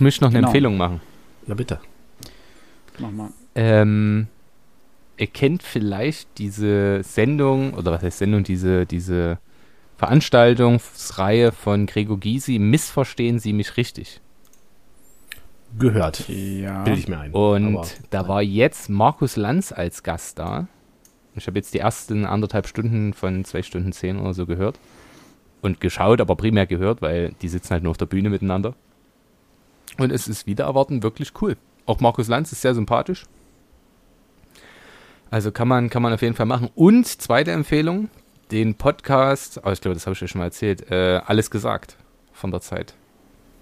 Ich möchte noch eine Genau. Empfehlung machen. Ja, bitte. Mach mal. Ähm, ihr kennt vielleicht diese Sendung, oder was heißt Sendung, diese, diese Veranstaltungsreihe von Gregor Gysi, Missverstehen Sie mich richtig. Gehört. Ja. Bilde ich mir ein. Und Aber- da war jetzt Markus Lanz als Gast da. Ich habe jetzt die ersten anderthalb Stunden von zwei Stunden zehn oder so gehört. Und geschaut, aber primär gehört, weil die sitzen halt nur auf der Bühne miteinander. Und es ist wieder erwarten wirklich cool. Auch Markus Lanz ist sehr sympathisch. Also kann man, kann man auf jeden Fall machen. Und zweite Empfehlung, den Podcast, oh, ich glaube, das habe ich euch schon mal erzählt, äh, Alles gesagt von der Zeit.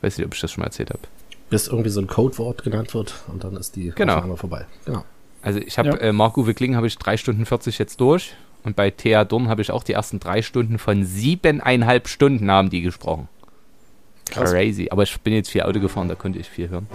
Weiß nicht, ob ich das schon mal erzählt habe. Bis irgendwie so ein Codewort genannt wird und dann ist die Genau. Aufnahme vorbei. Genau. Also ich habe Ja. äh, Marc-Uwe Kling habe ich drei Stunden 40 jetzt durch und bei Thea Dorn habe ich auch die ersten drei Stunden von siebeneinhalb Stunden haben die gesprochen. Krass. Crazy. Aber ich bin jetzt viel Auto gefahren, da konnte ich viel hören.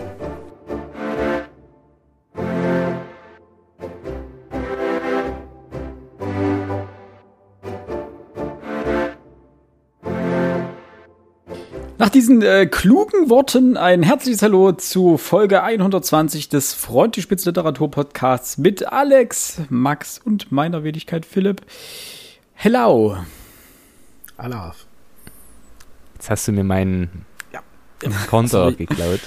Nach diesen äh, klugen Worten ein herzliches Hallo zu Folge 120 des Frontispitz Literatur Podcasts mit Alex, Max und meiner Wenigkeit Philipp. Hello. Alaf. Jetzt hast du mir meinen. Konter Sorry. geklaut.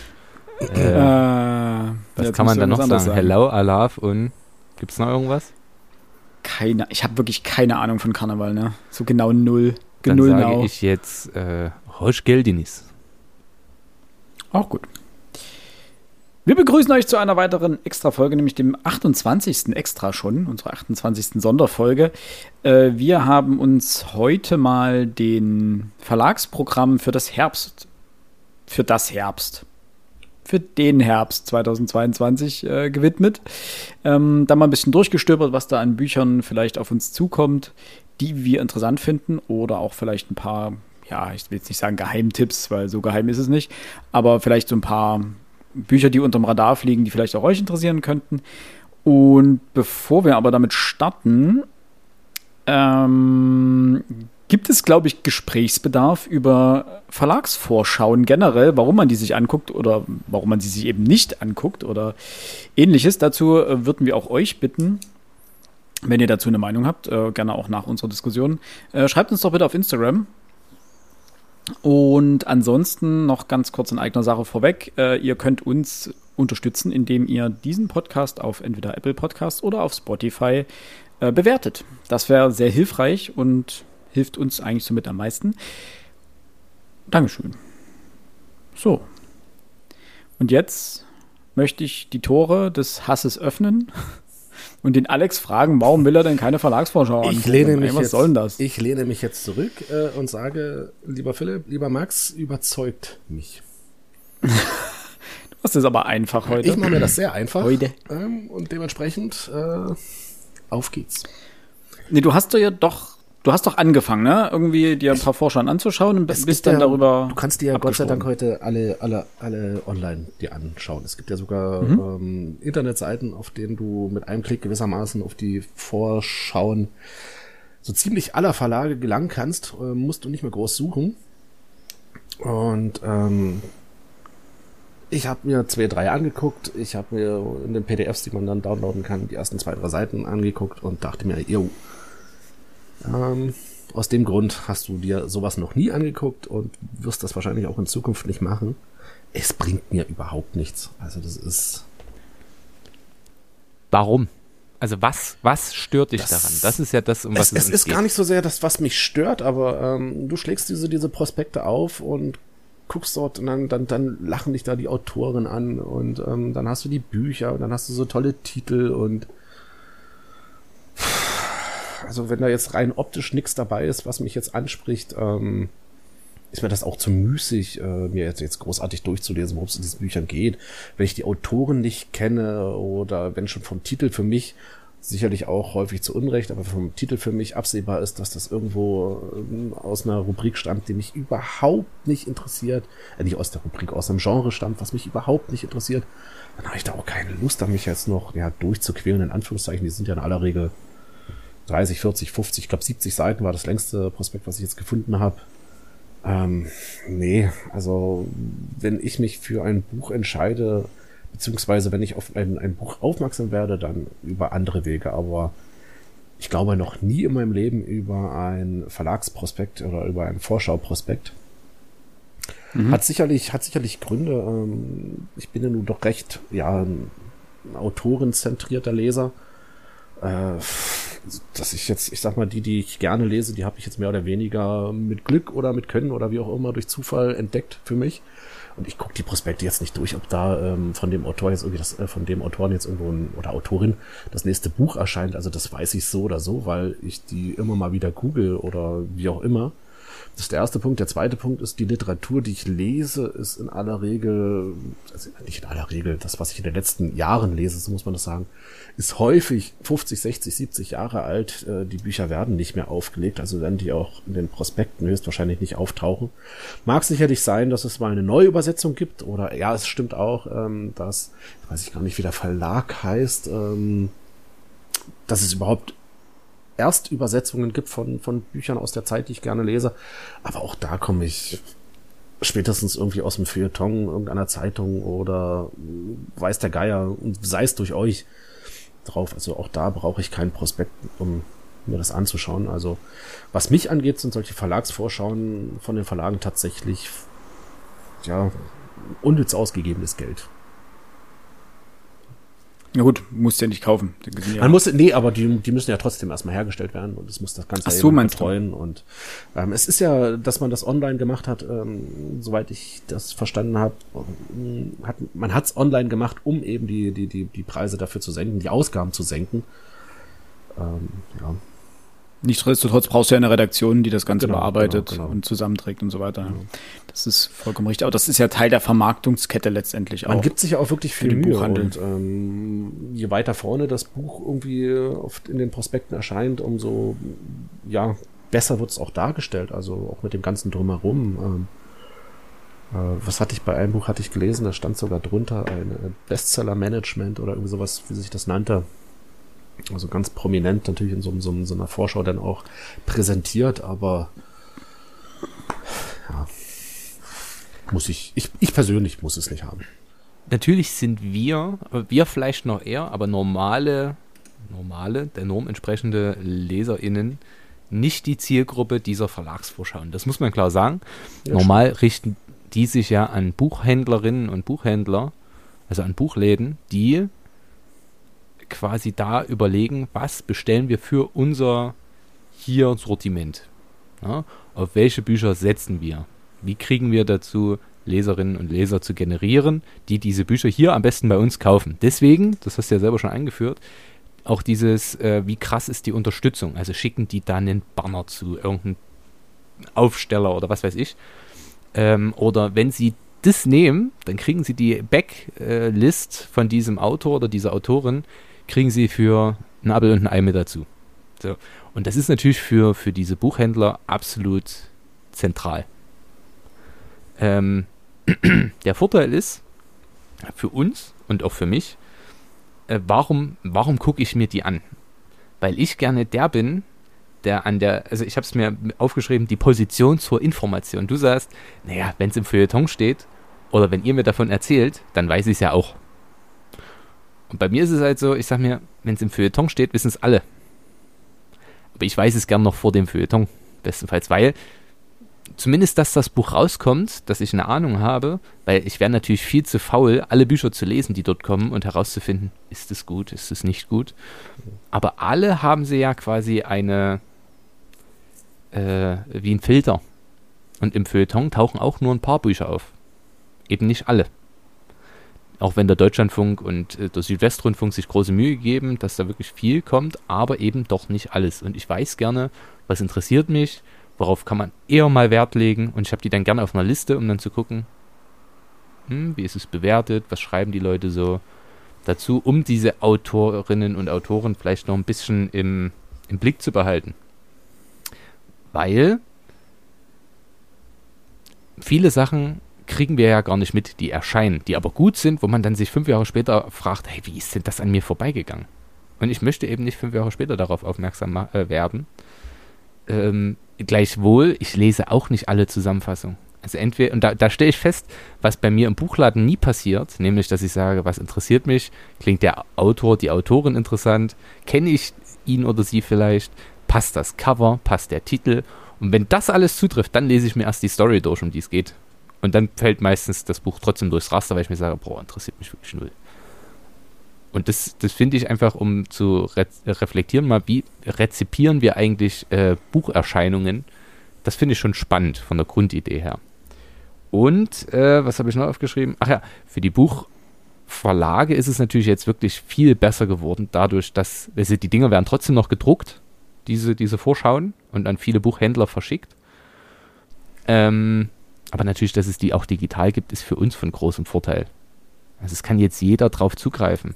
Äh, Äh, was kann man da noch sagen? anderes Hello, Alaf und gibt's noch irgendwas? Keine, ich habe wirklich keine Ahnung von Karneval, ne? So genau null. Dann Null sage now. ich jetzt äh, Hoş geldiniz. Auch gut. Wir begrüßen euch zu einer weiteren Extra-Folge, nämlich dem 28. Extra schon, unsere 28. Sonderfolge. Äh, wir haben uns heute mal den Verlagsprogramm für das Herbst, für das Herbst, für den Herbst 2022 äh, gewidmet. Ähm, dann mal ein bisschen durchgestöbert, was da an Büchern vielleicht auf uns zukommt, die wir interessant finden oder auch vielleicht ein paar, ja, ich will jetzt nicht sagen Geheimtipps, weil so geheim ist es nicht, aber vielleicht so ein paar Bücher, die unterm Radar fliegen, die vielleicht auch euch interessieren könnten. Und bevor wir aber damit starten, ähm, gibt es, glaube ich, Gesprächsbedarf über Verlagsvorschauen generell, warum man die sich anguckt oder warum man sie sich eben nicht anguckt oder ähnliches. Dazu äh, würden wir auch euch bitten, wenn ihr dazu eine Meinung habt, äh, gerne auch nach unserer Diskussion, äh, schreibt uns doch bitte auf Instagram. Und ansonsten noch ganz kurz in eigener Sache vorweg. Ihr könnt uns unterstützen, indem ihr diesen Podcast auf entweder Apple Podcast oder auf Spotify bewertet. Das wäre sehr hilfreich und hilft uns eigentlich somit am meisten. Dankeschön. So. Und jetzt möchte ich die Tore des Hasses öffnen und den Alex fragen, warum will er denn keine Verlagsvorschau Ich angucken? lehne, mich was jetzt, soll denn das? ich lehne mich jetzt zurück äh, und sage, lieber Philipp, lieber Max, überzeugt mich. Du hast es aber einfach heute. Ich mache mir das sehr einfach. Heute. Ähm, und dementsprechend äh, auf geht's. Nee, du hast doch ja doch, du hast doch angefangen, ne? Irgendwie dir ein paar Vorschauen anzuschauen und bist dann ja- darüber. Du kannst dir ja Gott sei Dank heute alle, alle, alle online dir anschauen. Es gibt ja sogar Mhm. ähm, Internetseiten, auf denen du mit einem Klick gewissermaßen auf die Vorschauen so ziemlich aller Verlage gelangen kannst. Äh, musst du nicht mehr groß suchen. Und ähm, ich habe mir zwei, drei angeguckt. Ich habe mir in den PDFs, die man dann downloaden kann, die ersten zwei, drei Seiten angeguckt und dachte mir, yo, ähm, aus dem Grund hast du dir sowas noch nie angeguckt und wirst das wahrscheinlich auch in Zukunft nicht machen. Es bringt mir überhaupt nichts. Also das ist. Warum? Also was, was stört dich Das- daran? Das ist ja das, um was Es, es uns ist geht. gar nicht so sehr das, was mich stört, aber ähm, du schlägst diese, diese Prospekte auf und guckst dort und dann, dann, dann lachen dich da die Autoren an und ähm, dann hast du die Bücher und dann hast du so tolle Titel und also wenn da jetzt rein optisch nichts dabei ist, was mich jetzt anspricht, ähm, ist mir das auch zu müßig, äh, mir jetzt, jetzt großartig durchzulesen, worum es in diesen Büchern geht. Wenn ich die Autoren nicht kenne oder wenn schon vom Titel für mich sicherlich auch häufig zu Unrecht, aber vom Titel für mich absehbar ist, dass das irgendwo ähm, aus einer Rubrik stammt, die mich überhaupt nicht interessiert, äh, nicht aus der Rubrik, aus einem Genre stammt, was mich überhaupt nicht interessiert, dann habe ich da auch keine Lust, da mich jetzt noch ja, durchzuquälen, in Anführungszeichen, die sind ja in aller Regel 30, 40, 50, ich glaube 70 Seiten war das längste Prospekt, was ich jetzt gefunden habe. Ähm, nee, also wenn ich mich für ein Buch entscheide, beziehungsweise wenn ich auf ein, ein Buch aufmerksam werde, dann über andere Wege, aber ich glaube noch nie in meinem Leben über ein Verlagsprospekt oder über ein Vorschauprospekt. Mhm. Hat sicherlich, hat sicherlich Gründe. Ähm, ich bin ja nun doch recht, ja, ein autorenzentrierter Leser. Äh, dass ich jetzt, ich sag mal, die, die ich gerne lese, die habe ich jetzt mehr oder weniger mit Glück oder mit Können oder wie auch immer durch Zufall entdeckt für mich. Und ich gucke die Prospekte jetzt nicht durch, ob da ähm, von dem Autor jetzt irgendwie das, äh, von dem Autoren jetzt irgendwo ein, oder Autorin das nächste Buch erscheint. Also das weiß ich so oder so, weil ich die immer mal wieder google oder wie auch immer. Das ist der erste Punkt. Der zweite Punkt ist, die Literatur, die ich lese, ist in aller Regel, also nicht in aller Regel, das, was ich in den letzten Jahren lese, so muss man das sagen, ist häufig 50, 60, 70 Jahre alt. Äh, die Bücher werden nicht mehr aufgelegt, also werden die auch in den Prospekten höchstwahrscheinlich nicht auftauchen. Mag sicherlich sein, dass es mal eine Neuübersetzung gibt, oder ja, es stimmt auch, ähm, dass, weiß ich gar nicht, wie der Verlag heißt, ähm, dass es überhaupt Erstübersetzungen gibt von, von Büchern aus der Zeit, die ich gerne lese. Aber auch da komme ich spätestens irgendwie aus dem Feuilleton, irgendeiner Zeitung oder weiß der Geier und sei es durch euch drauf. Also auch da brauche ich keinen Prospekt, um mir das anzuschauen. Also was mich angeht, sind solche Verlagsvorschauen von den Verlagen tatsächlich ja unnütz ausgegebenes Geld. Na gut, musst ja nicht kaufen. Ja Man muss, nee, aber die, die müssen ja trotzdem erstmal hergestellt werden und es muss das Ganze Ach so, betreuen. Du? Und ähm, es ist ja, dass man das online gemacht hat, ähm, soweit ich das verstanden habe, hat, man hat es online gemacht, um eben die, die, die, die Preise dafür zu senken, die Ausgaben zu senken. Ähm, ja. Nichtsdestotrotz brauchst du ja eine Redaktion, die das Ganze genau, bearbeitet genau, genau. und zusammenträgt und so weiter. Genau. Das ist vollkommen richtig. Aber das ist ja Teil der Vermarktungskette letztendlich auch. Man gibt sich ja auch wirklich viel Mühe. Buchhandel. Und ähm, je weiter vorne das Buch irgendwie oft in den Prospekten erscheint, umso ja, besser wird es auch dargestellt. Also auch mit dem ganzen Drumherum. Ähm, äh, was hatte ich bei einem Buch, hatte ich gelesen, da stand sogar drunter ein Bestseller-Management oder irgendwie sowas, wie sich das nannte also ganz prominent natürlich in so, so, so einer Vorschau dann auch präsentiert, aber ja, muss ich, ich, ich persönlich muss es nicht haben. Natürlich sind wir, wir vielleicht noch eher, aber normale, normale, der Norm entsprechende LeserInnen nicht die Zielgruppe dieser Verlagsvorschauen. Das muss man klar sagen. Ja, Normal schon. richten die sich ja an Buchhändlerinnen und Buchhändler, also an Buchläden, die quasi da überlegen, was bestellen wir für unser hier Sortiment. Ja, auf welche Bücher setzen wir? Wie kriegen wir dazu, Leserinnen und Leser zu generieren, die diese Bücher hier am besten bei uns kaufen? Deswegen, das hast du ja selber schon eingeführt, auch dieses, äh, wie krass ist die Unterstützung? Also schicken die dann einen Banner zu irgendeinem Aufsteller oder was weiß ich. Ähm, oder wenn sie das nehmen, dann kriegen sie die Backlist von diesem Autor oder dieser Autorin kriegen sie für ein Apfel und ein Ei mit dazu. So. Und das ist natürlich für, für diese Buchhändler absolut zentral. Ähm, der Vorteil ist für uns und auch für mich, äh, warum, warum gucke ich mir die an? Weil ich gerne der bin, der an der, also ich habe es mir aufgeschrieben, die Position zur Information. Du sagst, naja, wenn es im Feuilleton steht oder wenn ihr mir davon erzählt, dann weiß ich es ja auch. Und bei mir ist es halt so, ich sag mir, wenn es im Feuilleton steht, wissen es alle. Aber ich weiß es gern noch vor dem Feuilleton, bestenfalls, weil zumindest, dass das Buch rauskommt, dass ich eine Ahnung habe, weil ich wäre natürlich viel zu faul, alle Bücher zu lesen, die dort kommen und herauszufinden, ist es gut, ist es nicht gut. Aber alle haben sie ja quasi eine, äh, wie ein Filter. Und im Feuilleton tauchen auch nur ein paar Bücher auf. Eben nicht alle auch wenn der Deutschlandfunk und äh, der Südwestrundfunk sich große Mühe geben, dass da wirklich viel kommt, aber eben doch nicht alles. Und ich weiß gerne, was interessiert mich, worauf kann man eher mal Wert legen und ich habe die dann gerne auf einer Liste, um dann zu gucken, hm, wie ist es bewertet, was schreiben die Leute so dazu, um diese Autorinnen und Autoren vielleicht noch ein bisschen im, im Blick zu behalten. Weil viele Sachen kriegen wir ja gar nicht mit, die erscheinen, die aber gut sind, wo man dann sich fünf Jahre später fragt, hey, wie ist denn das an mir vorbeigegangen? Und ich möchte eben nicht fünf Jahre später darauf aufmerksam äh, werden, ähm, gleichwohl, ich lese auch nicht alle Zusammenfassungen. Also entweder, und da, da stelle ich fest, was bei mir im Buchladen nie passiert, nämlich, dass ich sage, was interessiert mich, klingt der Autor, die Autorin interessant, kenne ich ihn oder sie vielleicht, passt das Cover, passt der Titel. Und wenn das alles zutrifft, dann lese ich mir erst die Story durch, um die es geht. Und dann fällt meistens das Buch trotzdem durchs Raster, weil ich mir sage, boah, interessiert mich wirklich null. Und das, das finde ich einfach, um zu re reflektieren, mal, wie rezipieren wir eigentlich äh, Bucherscheinungen? Das finde ich schon spannend von der Grundidee her. Und, äh, was habe ich noch aufgeschrieben? Ach ja, für die Buchverlage ist es natürlich jetzt wirklich viel besser geworden, dadurch, dass also die Dinger werden trotzdem noch gedruckt, diese, diese Vorschauen, und an viele Buchhändler verschickt. Ähm, aber natürlich, dass es die auch digital gibt, ist für uns von großem Vorteil. Also es kann jetzt jeder drauf zugreifen.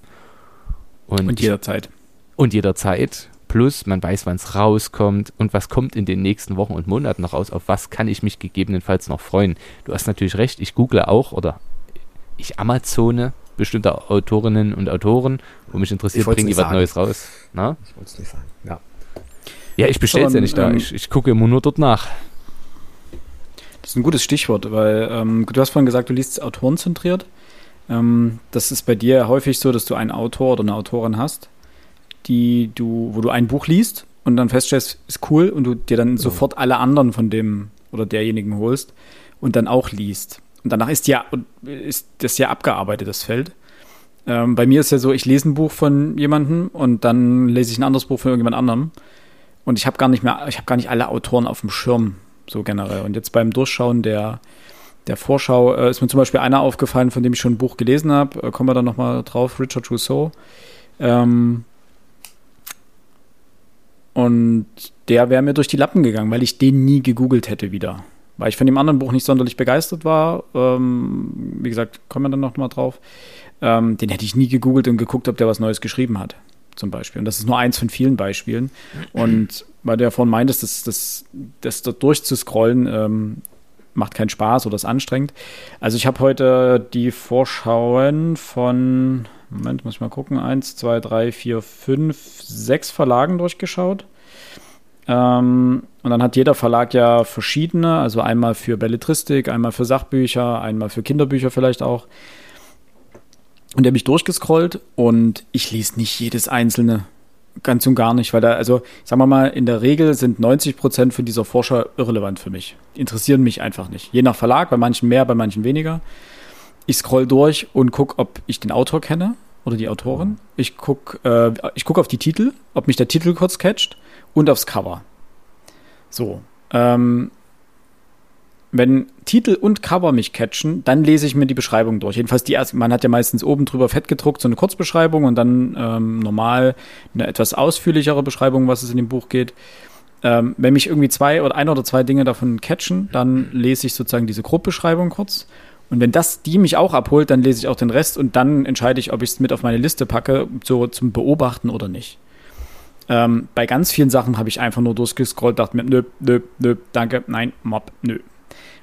Und, und jederzeit. Und jederzeit. Plus, man weiß, wann es rauskommt und was kommt in den nächsten Wochen und Monaten noch raus. Auf was kann ich mich gegebenenfalls noch freuen? Du hast natürlich recht, ich google auch oder ich Amazone bestimmte Autorinnen und Autoren, wo mich interessiert, bringen die was. Neues raus. Na? Ich wollte es nicht sagen, ja. Ja, ich bestelle es ja nicht da. Ähm, ich, ich gucke immer nur dort nach. Das ist ein gutes Stichwort, weil ähm, du hast vorhin gesagt, du liest autorenzentriert. Ähm, das ist bei dir häufig so, dass du einen Autor oder eine Autorin hast die du, wo du ein Buch liest und dann feststellst, ist cool und du dir dann genau. sofort alle anderen von dem oder derjenigen holst und dann auch liest. Und danach ist ja, ist das ja abgearbeitet, das Feld. Ähm, bei mir ist ja so, ich lese ein Buch von jemandem und dann lese ich ein anderes Buch von irgendjemand anderem. Und ich habe gar nicht mehr, ich habe gar nicht alle Autoren auf dem Schirm, so generell. Und jetzt beim Durchschauen der, der Vorschau äh, ist mir zum Beispiel einer aufgefallen, von dem ich schon ein Buch gelesen habe. Äh, kommen wir dann nochmal drauf, Richard Rousseau. Ähm, und der wäre mir durch die Lappen gegangen, weil ich den nie gegoogelt hätte wieder. Weil ich von dem anderen Buch nicht sonderlich begeistert war. Ähm, wie gesagt, kommen wir dann noch mal drauf. Ähm, den hätte ich nie gegoogelt und geguckt, ob der was Neues geschrieben hat. Zum Beispiel. Und das ist nur eins von vielen Beispielen. Und weil du ja vorhin meintest, das, das, das dort durchzuscrollen, ähm, macht keinen Spaß oder ist anstrengend. Also ich habe heute die Vorschauen von Moment, muss ich mal gucken. Eins, zwei, drei, vier, fünf, sechs Verlagen durchgeschaut. Ähm, und dann hat jeder Verlag ja verschiedene, also einmal für Belletristik, einmal für Sachbücher, einmal für Kinderbücher vielleicht auch. Und der mich durchgescrollt und ich lese nicht jedes einzelne. Ganz und gar nicht, weil da, also sagen wir mal, in der Regel sind 90 Prozent von dieser Forscher irrelevant für mich. Interessieren mich einfach nicht. Je nach Verlag, bei manchen mehr, bei manchen weniger. Ich scroll durch und gucke, ob ich den Autor kenne oder die Autorin. Ich gucke äh, ich guck auf die Titel, ob mich der Titel kurz catcht und aufs Cover. So. Ähm, wenn Titel und Cover mich catchen, dann lese ich mir die Beschreibung durch. Jedenfalls die erste, man hat ja meistens oben drüber fett gedruckt, so eine Kurzbeschreibung und dann ähm, normal eine etwas ausführlichere Beschreibung, was es in dem Buch geht. Ähm, wenn mich irgendwie zwei oder ein oder zwei Dinge davon catchen, dann lese ich sozusagen diese Grobbeschreibung kurz und wenn das die mich auch abholt, dann lese ich auch den Rest und dann entscheide ich, ob ich es mit auf meine Liste packe, so zum Beobachten oder nicht. Ähm, bei ganz vielen Sachen habe ich einfach nur durchgescrollt, dachte mir, nö, nö, nö, danke, nein, Mob, nö.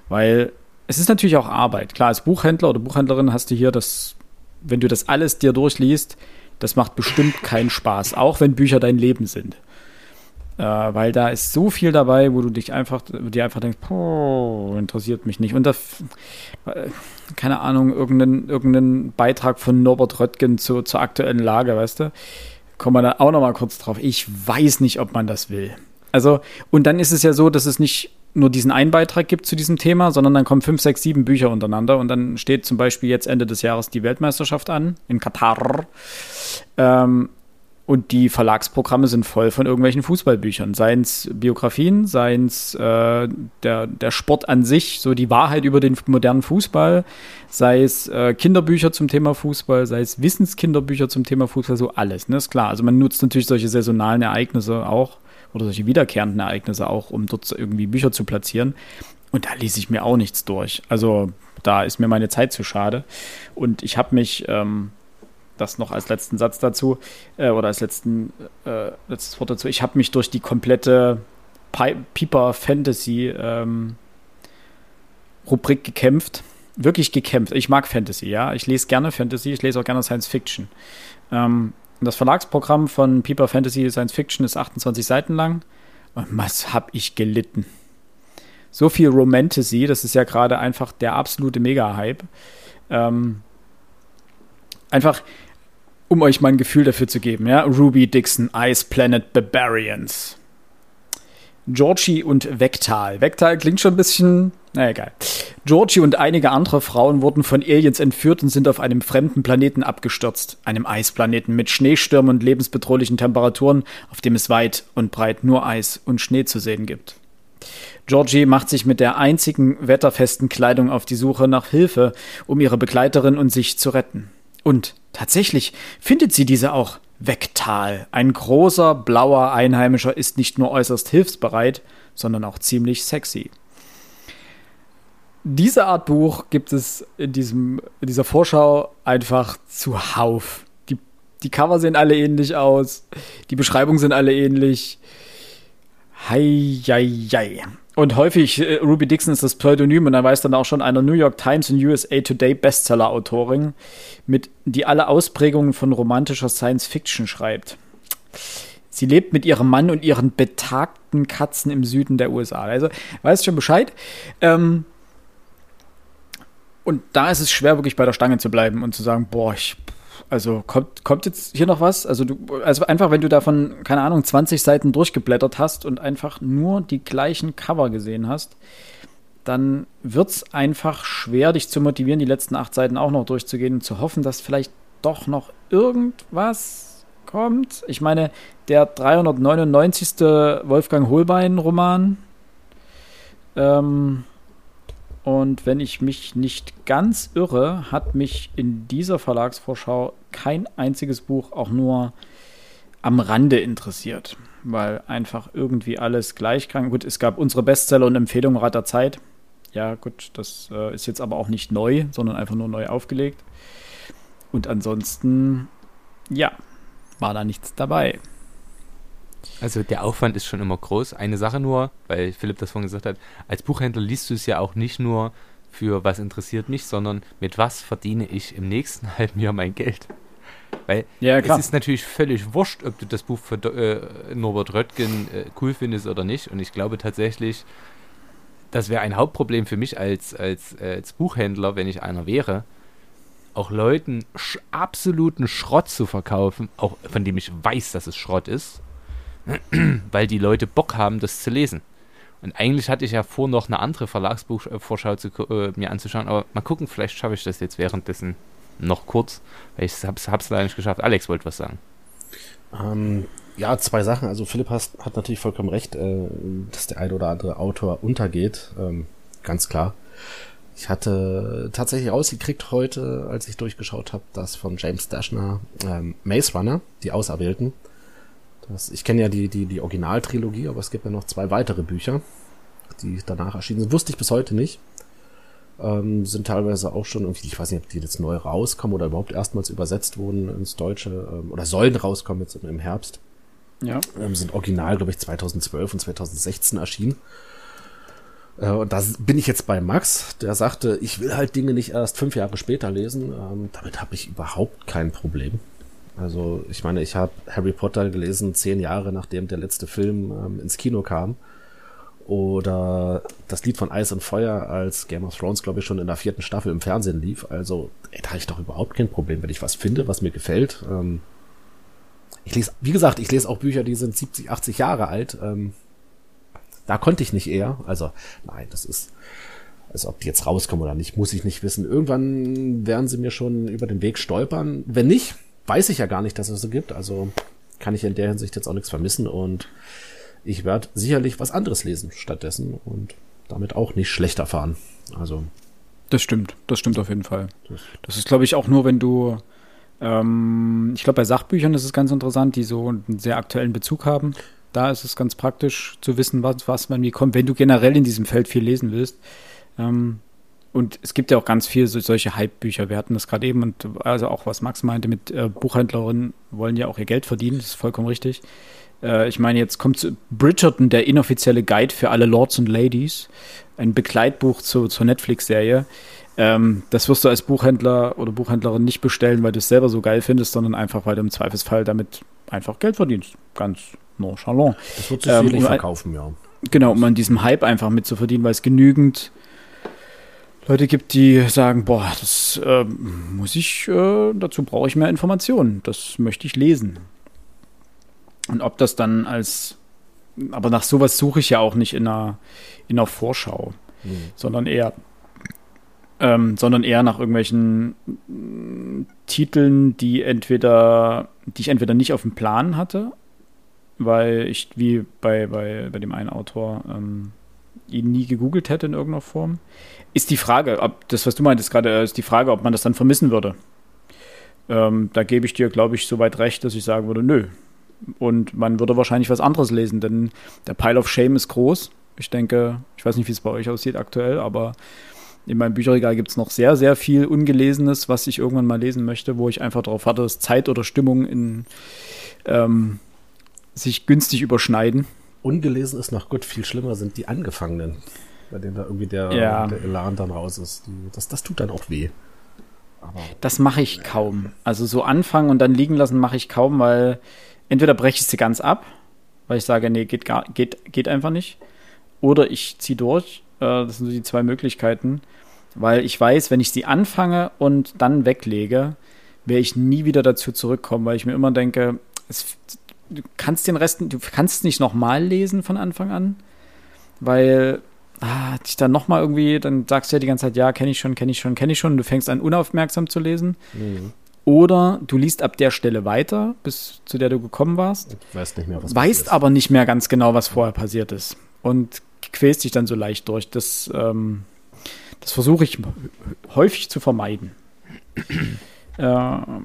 Weil es ist natürlich auch Arbeit. Klar, als Buchhändler oder Buchhändlerin hast du hier das, wenn du das alles dir durchliest, das macht bestimmt keinen Spaß, auch wenn Bücher dein Leben sind. Äh, weil da ist so viel dabei, wo du dich einfach, dir einfach denkst, oh, interessiert mich nicht. Und da, äh, keine Ahnung, irgendeinen irgendein Beitrag von Norbert Röttgen zu, zur aktuellen Lage, weißt du? Kommen wir da auch noch mal kurz drauf. Ich weiß nicht, ob man das will. Also, und dann ist es ja so, dass es nicht nur diesen einen Beitrag gibt zu diesem Thema, sondern dann kommen fünf, sechs, sieben Bücher untereinander und dann steht zum Beispiel jetzt Ende des Jahres die Weltmeisterschaft an in Katar. Ähm, und die Verlagsprogramme sind voll von irgendwelchen Fußballbüchern. Seien es Biografien, seien es äh, der, der Sport an sich, so die Wahrheit über den modernen Fußball, sei es äh, Kinderbücher zum Thema Fußball, sei es Wissenskinderbücher zum Thema Fußball, so alles. Ne? Ist klar. Also man nutzt natürlich solche saisonalen Ereignisse auch oder solche wiederkehrenden Ereignisse auch, um dort irgendwie Bücher zu platzieren. Und da lese ich mir auch nichts durch. Also da ist mir meine Zeit zu schade. Und ich habe mich ähm, das noch als letzten Satz dazu äh, oder als letzten, äh, letztes Wort dazu. Ich habe mich durch die komplette Pi Piper Fantasy ähm, Rubrik gekämpft. Wirklich gekämpft. Ich mag Fantasy, ja. Ich lese gerne Fantasy, ich lese auch gerne Science Fiction. Ähm, das Verlagsprogramm von Piper Fantasy Science Fiction ist 28 Seiten lang was hab ich gelitten. So viel Romantasy, das ist ja gerade einfach der absolute Mega-Hype. Ähm, einfach, um euch mal ein Gefühl dafür zu geben, ja, Ruby Dixon, Ice Planet Barbarians. Georgie und Vektal. Vektal klingt schon ein bisschen, na egal. Georgie und einige andere Frauen wurden von Aliens entführt und sind auf einem fremden Planeten abgestürzt. Einem Eisplaneten mit Schneestürmen und lebensbedrohlichen Temperaturen, auf dem es weit und breit nur Eis und Schnee zu sehen gibt. Georgie macht sich mit der einzigen wetterfesten Kleidung auf die Suche nach Hilfe, um ihre Begleiterin und sich zu retten. Und tatsächlich findet sie diese auch. Vektal, ein großer blauer Einheimischer, ist nicht nur äußerst hilfsbereit, sondern auch ziemlich sexy. Diese Art Buch gibt es in, diesem, in dieser Vorschau einfach zuhauf. Die, die Cover sehen alle ähnlich aus, die Beschreibungen sind alle ähnlich. Hei, hei, hei. Und häufig, äh, Ruby Dixon ist das Pseudonym und dann weiß dann auch schon einer New York Times und USA Today Bestseller-Autorin, mit, die alle Ausprägungen von romantischer Science Fiction schreibt. Sie lebt mit ihrem Mann und ihren betagten Katzen im Süden der USA. Also, weißt schon Bescheid. Ähm, und da ist es schwer, wirklich bei der Stange zu bleiben und zu sagen, boah, ich also kommt, kommt jetzt hier noch was? Also, du, also einfach, wenn du davon, keine Ahnung, 20 Seiten durchgeblättert hast und einfach nur die gleichen Cover gesehen hast, dann wird es einfach schwer, dich zu motivieren, die letzten acht Seiten auch noch durchzugehen und zu hoffen, dass vielleicht doch noch irgendwas kommt. Ich meine, der 399. Wolfgang Holbein-Roman, ähm, und wenn ich mich nicht ganz irre, hat mich in dieser Verlagsvorschau kein einziges Buch auch nur am Rande interessiert, weil einfach irgendwie alles gleich krank. Gut, es gab unsere Bestseller und Empfehlungen Rat der Zeit. Ja, gut, das äh, ist jetzt aber auch nicht neu, sondern einfach nur neu aufgelegt. Und ansonsten, ja, war da nichts dabei. Also der Aufwand ist schon immer groß. Eine Sache nur, weil Philipp das vorhin gesagt hat, als Buchhändler liest du es ja auch nicht nur für was interessiert mich, sondern mit was verdiene ich im nächsten halben Jahr mein Geld. Weil ja, es ist natürlich völlig wurscht, ob du das Buch von äh, Norbert Röttgen äh, cool findest oder nicht. Und ich glaube tatsächlich, das wäre ein Hauptproblem für mich als, als, äh, als Buchhändler, wenn ich einer wäre, auch Leuten sch absoluten Schrott zu verkaufen, auch von dem ich weiß, dass es Schrott ist, weil die Leute Bock haben, das zu lesen. Und eigentlich hatte ich ja vor, noch eine andere Verlagsbuchvorschau zu, äh, mir anzuschauen, aber mal gucken, vielleicht schaffe ich das jetzt währenddessen noch kurz, weil ich hab's, hab's leider nicht geschafft. Alex wollte was sagen. Ähm, ja, zwei Sachen. Also Philipp has, hat natürlich vollkommen recht, äh, dass der ein oder andere Autor untergeht. Ähm, ganz klar. Ich hatte tatsächlich rausgekriegt heute, als ich durchgeschaut habe, dass von James Dashner ähm, Maze Runner, die Auserwählten, das, ich kenne ja die, die, die Originaltrilogie, aber es gibt ja noch zwei weitere Bücher, die danach erschienen sind. Wusste ich bis heute nicht. Ähm, sind teilweise auch schon irgendwie, ich weiß nicht, ob die jetzt neu rauskommen oder überhaupt erstmals übersetzt wurden ins Deutsche ähm, oder sollen rauskommen jetzt im Herbst. Ja. Ähm, sind original, glaube ich, 2012 und 2016 erschienen. Äh, und da bin ich jetzt bei Max, der sagte, ich will halt Dinge nicht erst fünf Jahre später lesen. Ähm, damit habe ich überhaupt kein Problem. Also ich meine, ich habe Harry Potter gelesen zehn Jahre nachdem der letzte Film ähm, ins Kino kam. Oder das Lied von Eis und Feuer, als Game of Thrones, glaube ich, schon in der vierten Staffel im Fernsehen lief. Also, ey, da habe ich doch überhaupt kein Problem, wenn ich was finde, was mir gefällt. Ähm, ich lese, wie gesagt, ich lese auch Bücher, die sind 70, 80 Jahre alt. Ähm, da konnte ich nicht eher. Also, nein, das ist, als ob die jetzt rauskommen oder nicht, muss ich nicht wissen. Irgendwann werden sie mir schon über den Weg stolpern. Wenn nicht, weiß ich ja gar nicht, dass es so gibt. Also kann ich in der Hinsicht jetzt auch nichts vermissen und ich werde sicherlich was anderes lesen stattdessen und damit auch nicht schlechter fahren. Also. Das stimmt, das stimmt auf jeden Fall. Das ist, glaube ich, auch nur, wenn du, ähm, ich glaube, bei Sachbüchern ist es ganz interessant, die so einen sehr aktuellen Bezug haben. Da ist es ganz praktisch zu wissen, was, was man wie kommt, wenn du generell in diesem Feld viel lesen willst. Ähm, und es gibt ja auch ganz viel so, solche Hype-Bücher. Wir hatten das gerade eben und also auch was Max meinte mit äh, Buchhändlerinnen wollen ja auch ihr Geld verdienen, das ist vollkommen richtig. Äh, ich meine, jetzt kommt Bridgerton, der inoffizielle Guide für alle Lords und Ladies, ein Begleitbuch zu, zur Netflix-Serie. Ähm, das wirst du als Buchhändler oder Buchhändlerin nicht bestellen, weil du es selber so geil findest, sondern einfach, weil du im Zweifelsfall damit einfach Geld verdienst. Ganz, nonchalant. Das wird sich ähm, sicherlich verkaufen, ja. Genau, um an diesem Hype einfach mitzuverdienen, weil es genügend Leute gibt, die sagen, boah, das äh, muss ich, äh, dazu brauche ich mehr Informationen, das möchte ich lesen. Und ob das dann als, aber nach sowas suche ich ja auch nicht in einer, in einer Vorschau, mhm. sondern eher, ähm, sondern eher nach irgendwelchen äh, Titeln, die entweder, die ich entweder nicht auf dem Plan hatte, weil ich, wie bei, bei, bei dem einen Autor, ähm, ihn nie gegoogelt hätte in irgendeiner Form. Ist die Frage, ob das, was du meintest gerade, ist die Frage, ob man das dann vermissen würde. Ähm, da gebe ich dir, glaube ich, soweit recht, dass ich sagen würde, nö. Und man würde wahrscheinlich was anderes lesen, denn der Pile of Shame ist groß. Ich denke, ich weiß nicht, wie es bei euch aussieht aktuell, aber in meinem Bücherregal gibt es noch sehr, sehr viel Ungelesenes, was ich irgendwann mal lesen möchte, wo ich einfach darauf warte, dass Zeit oder Stimmung in, ähm, sich günstig überschneiden. Ungelesen ist noch gut, viel schlimmer sind die Angefangenen, bei denen da irgendwie der, ja. der Elan dann raus ist. Die, das, das tut dann auch weh. Aber, das mache ich kaum. Also so anfangen und dann liegen lassen mache ich kaum, weil entweder breche ich sie ganz ab, weil ich sage, nee, geht, gar, geht, geht einfach nicht. Oder ich ziehe durch. Äh, das sind so die zwei Möglichkeiten. Weil ich weiß, wenn ich sie anfange und dann weglege, werde ich nie wieder dazu zurückkommen, weil ich mir immer denke, es, du kannst den Rest, du kannst nicht nochmal lesen von Anfang an, weil ah, dich dann nochmal irgendwie, dann sagst du ja die ganze Zeit, ja, kenne ich schon, kenne ich schon, kenne ich schon, und du fängst an, unaufmerksam zu lesen. Mhm. Oder du liest ab der Stelle weiter, bis zu der du gekommen warst. Weißt nicht mehr, was Weißt aber nicht mehr ganz genau, was vorher passiert ist. Und quälst dich dann so leicht durch. Das, ähm, das versuche ich häufig zu vermeiden. ähm,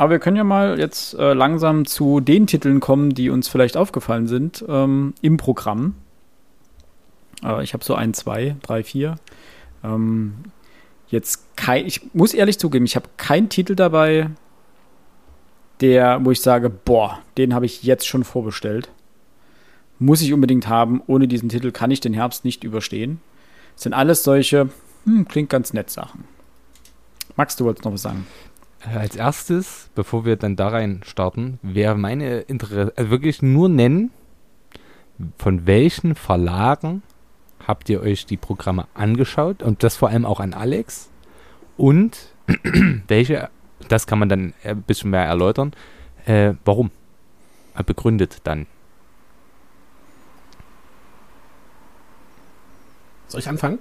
aber wir können ja mal jetzt äh, langsam zu den Titeln kommen, die uns vielleicht aufgefallen sind ähm, im Programm. Äh, ich habe so ein, zwei, drei, vier. Ähm, jetzt kein, ich muss ehrlich zugeben, ich habe keinen Titel dabei, der, wo ich sage, boah, den habe ich jetzt schon vorbestellt. Muss ich unbedingt haben. Ohne diesen Titel kann ich den Herbst nicht überstehen. Das sind alles solche, hm, klingt ganz nett Sachen. Max, du wolltest noch was sagen? Äh, als erstes, bevor wir dann da rein starten, wäre meine Interesse, also wirklich nur nennen, von welchen Verlagen habt ihr euch die Programme angeschaut und das vor allem auch an Alex und welche, das kann man dann ein bisschen mehr erläutern, äh, warum? Äh, begründet dann. Soll ich anfangen?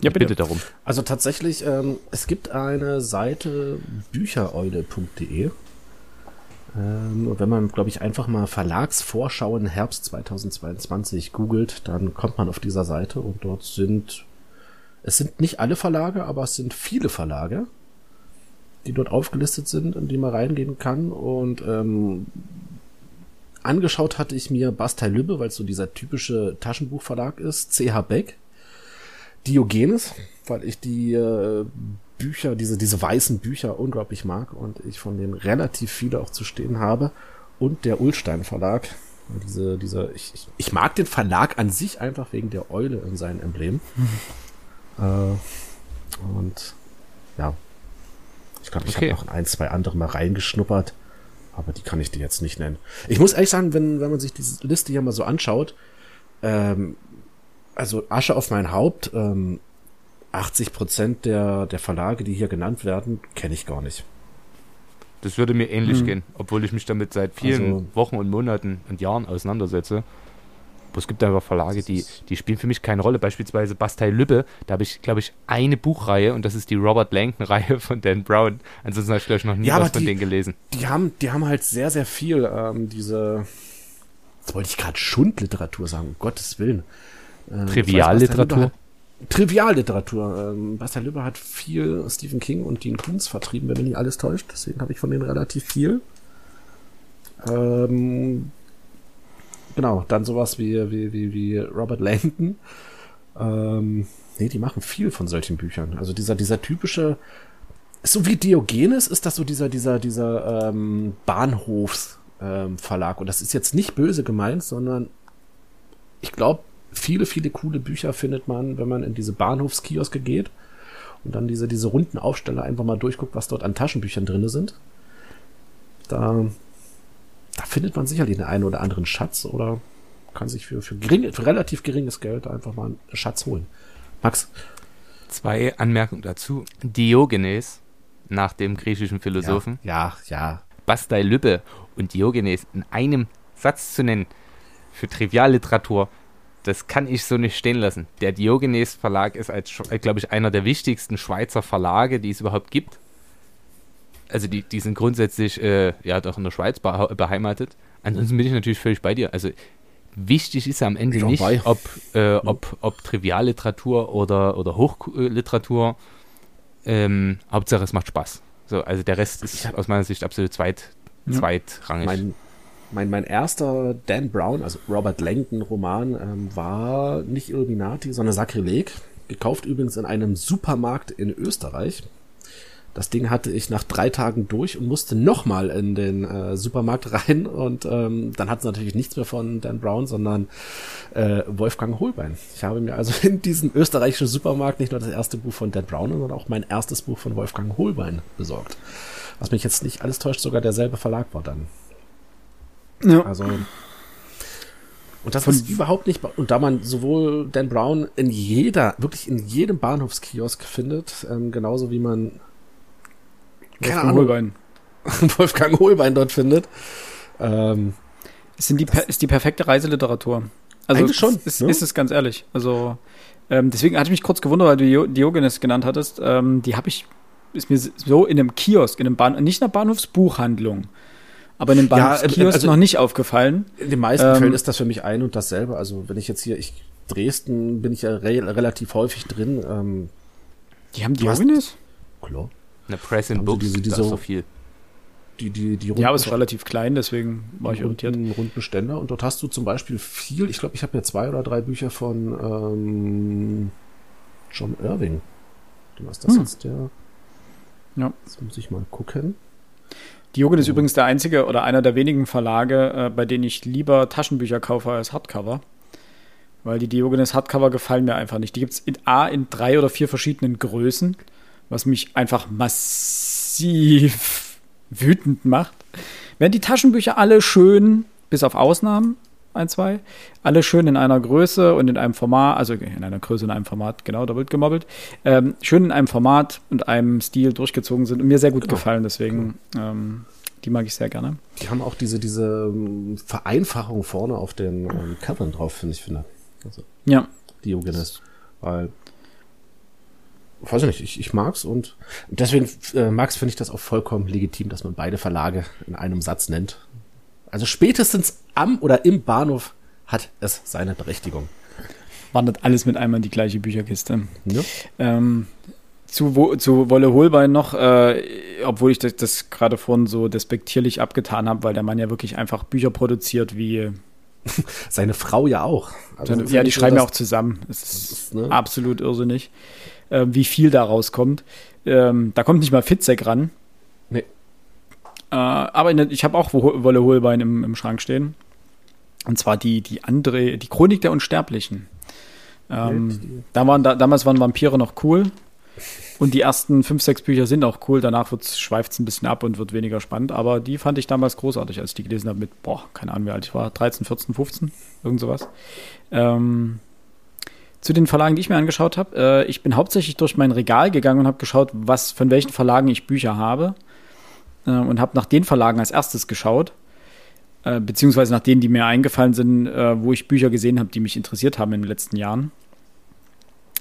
Ja, bitte. bitte darum. Also tatsächlich, ähm, es gibt eine Seite büchereule.de. Ähm, und wenn man, glaube ich, einfach mal Verlagsvorschauen Herbst 2022 googelt, dann kommt man auf dieser Seite und dort sind, es sind nicht alle Verlage, aber es sind viele Verlage, die dort aufgelistet sind, in die man reingehen kann. Und ähm, angeschaut hatte ich mir Bastei Lübbe, weil es so dieser typische Taschenbuchverlag ist, CH Beck Diogenes, weil ich die äh, Bücher, diese, diese weißen Bücher unglaublich mag und ich von denen relativ viele auch zu stehen habe. Und der Ulstein Verlag. Diese, diese, ich, ich, ich mag den Verlag an sich einfach wegen der Eule in seinem Emblem. äh, und ja, ich glaube, ich okay. habe noch ein, zwei andere mal reingeschnuppert, aber die kann ich dir jetzt nicht nennen. Ich muss ehrlich sagen, wenn, wenn man sich diese Liste hier mal so anschaut, ähm, also Asche auf mein Haupt, ähm, 80 Prozent der, der Verlage, die hier genannt werden, kenne ich gar nicht. Das würde mir ähnlich hm. gehen, obwohl ich mich damit seit vielen also, Wochen und Monaten und Jahren auseinandersetze. Aber es gibt einfach Verlage, die, die spielen für mich keine Rolle. Beispielsweise Bastei Lübbe, da habe ich, glaube ich, eine Buchreihe und das ist die Robert Langton-Reihe von Dan Brown. Ansonsten habe ich, glaube ich, noch nie ja, was von die, denen gelesen. Die haben, die haben halt sehr, sehr viel ähm, diese, jetzt wollte ich gerade Schundliteratur sagen, um Gottes Willen. Ähm, Trivialliteratur? Trivialliteratur. Ähm, Bastian Lübbe hat viel Stephen King und Dean Koontz vertrieben, wenn mich nicht alles täuscht. Deswegen habe ich von denen relativ viel. Ähm, genau, dann sowas wie, wie, wie, wie Robert Langton. Ähm, nee, die machen viel von solchen Büchern. Also dieser, dieser typische, so wie Diogenes ist das so dieser, dieser, dieser ähm, Bahnhofsverlag. Ähm, und das ist jetzt nicht böse gemeint, sondern ich glaube, viele, viele coole Bücher findet man, wenn man in diese Bahnhofskioske geht und dann diese, diese runden Aufsteller einfach mal durchguckt, was dort an Taschenbüchern drin sind. Da da findet man sicherlich den einen oder anderen Schatz oder kann sich für, für, gering, für relativ geringes Geld einfach mal einen Schatz holen. Max? Zwei Anmerkungen dazu. Diogenes, nach dem griechischen Philosophen. Ja, ja. ja. Bastei Lübbe und Diogenes in einem Satz zu nennen für Trivialliteratur, das kann ich so nicht stehen lassen. Der Diogenes Verlag ist, als, glaube ich, einer der wichtigsten Schweizer Verlage, die es überhaupt gibt. Also die, die sind grundsätzlich äh, ja doch in der Schweiz beheimatet. Ansonsten bin ich natürlich völlig bei dir. Also wichtig ist am Ende nicht, ob, äh, ob, ob Trivialliteratur oder, oder Hochliteratur. Ähm, Hauptsache es macht Spaß. So, also der Rest ist aus meiner Sicht absolut zweit, ja. zweitrangig. Mein, mein, mein erster Dan Brown, also Robert Langton Roman, ähm, war nicht Illuminati, sondern Sakrileg. Gekauft übrigens in einem Supermarkt in Österreich. Das Ding hatte ich nach drei Tagen durch und musste nochmal in den äh, Supermarkt rein und ähm, dann hat es natürlich nichts mehr von Dan Brown, sondern äh, Wolfgang Holbein. Ich habe mir also in diesem österreichischen Supermarkt nicht nur das erste Buch von Dan Brown, sondern auch mein erstes Buch von Wolfgang Holbein besorgt. Was mich jetzt nicht alles täuscht, sogar derselbe Verlag war dann. Ja. Also und das Von ist überhaupt nicht, und da man sowohl Dan Brown in jeder, wirklich in jedem Bahnhofskiosk findet, ähm, genauso wie man keine Wolfgang Ahnung, Holbein. Wolfgang Holbein dort findet. Ähm, ist, die, ist die perfekte Reiseliteratur. Also Eigentlich schon. Ist, ne? ist es ganz ehrlich. Also ähm, deswegen hatte ich mich kurz gewundert, weil du Diogenes genannt hattest. Ähm, die habe ich, ist mir so in einem Kiosk, in einem Bahn, nicht in einer Bahnhofsbuchhandlung, aber in den Bahnhofskiosk ja, also, noch nicht aufgefallen. In den meisten ähm, Fällen ist das für mich ein und dasselbe. Also wenn ich jetzt hier, ich Dresden bin ich ja re relativ häufig drin. Ähm, die haben Diogenes? Klar. Eine Press in Books, diese, diese, so viel. Die, die, die ja, aber es ist relativ klein, deswegen war ich irritiert. Rundbestände und dort hast du zum Beispiel viel, ich glaube, ich habe ja zwei oder drei Bücher von ähm, John Irving. Du hast das hm. jetzt der. Ja. Jetzt muss ich mal gucken. Diogen ist übrigens der einzige oder einer der wenigen Verlage, äh, bei denen ich lieber Taschenbücher kaufe als Hardcover. Weil die Diogenes Hardcover gefallen mir einfach nicht. Die gibt es in A in drei oder vier verschiedenen Größen, was mich einfach massiv wütend macht. Wenn die Taschenbücher alle schön, bis auf Ausnahmen, ein, zwei. Alle schön in einer Größe und in einem Format, also in einer Größe und einem Format, genau, doppelt gemobbelt. Ähm, schön in einem Format und einem Stil durchgezogen sind und mir sehr gut genau. gefallen, deswegen ähm, die mag ich sehr gerne. Die haben auch diese, diese ähm, Vereinfachung vorne auf den ähm, Covern drauf, finde ich, finde. Also, ja. Diogenes. Weil weiß ich nicht, ich, ich mag's und deswegen, äh, Max, finde ich das auch vollkommen legitim, dass man beide Verlage in einem Satz nennt. Also spätestens am oder im Bahnhof hat es seine Berechtigung. Wandert alles mit einmal in die gleiche Bücherkiste. Ja. Ähm, zu, zu Wolle Holbein noch, äh, obwohl ich das, das gerade vorhin so despektierlich abgetan habe, weil der Mann ja wirklich einfach Bücher produziert wie. Seine Frau ja auch. Also ja, die schreiben ja auch zusammen. Das ist, das ist ne? absolut irrsinnig, äh, wie viel da rauskommt. Ähm, da kommt nicht mal Fitzek ran. Äh, aber der, ich habe auch Wolle Hohlbein im, im Schrank stehen. Und zwar die, die andere, die Chronik der Unsterblichen. Ähm, da waren, da, damals waren Vampire noch cool. Und die ersten fünf, sechs Bücher sind auch cool. Danach schweift es ein bisschen ab und wird weniger spannend. Aber die fand ich damals großartig, als ich die gelesen habe mit, boah, keine Ahnung, wie alt ich war, 13, 14, 15, irgend sowas. Ähm, zu den Verlagen, die ich mir angeschaut habe. Äh, ich bin hauptsächlich durch mein Regal gegangen und habe geschaut, was von welchen Verlagen ich Bücher habe äh, und habe nach den Verlagen als erstes geschaut, äh, beziehungsweise nach denen, die mir eingefallen sind, äh, wo ich Bücher gesehen habe, die mich interessiert haben in den letzten Jahren.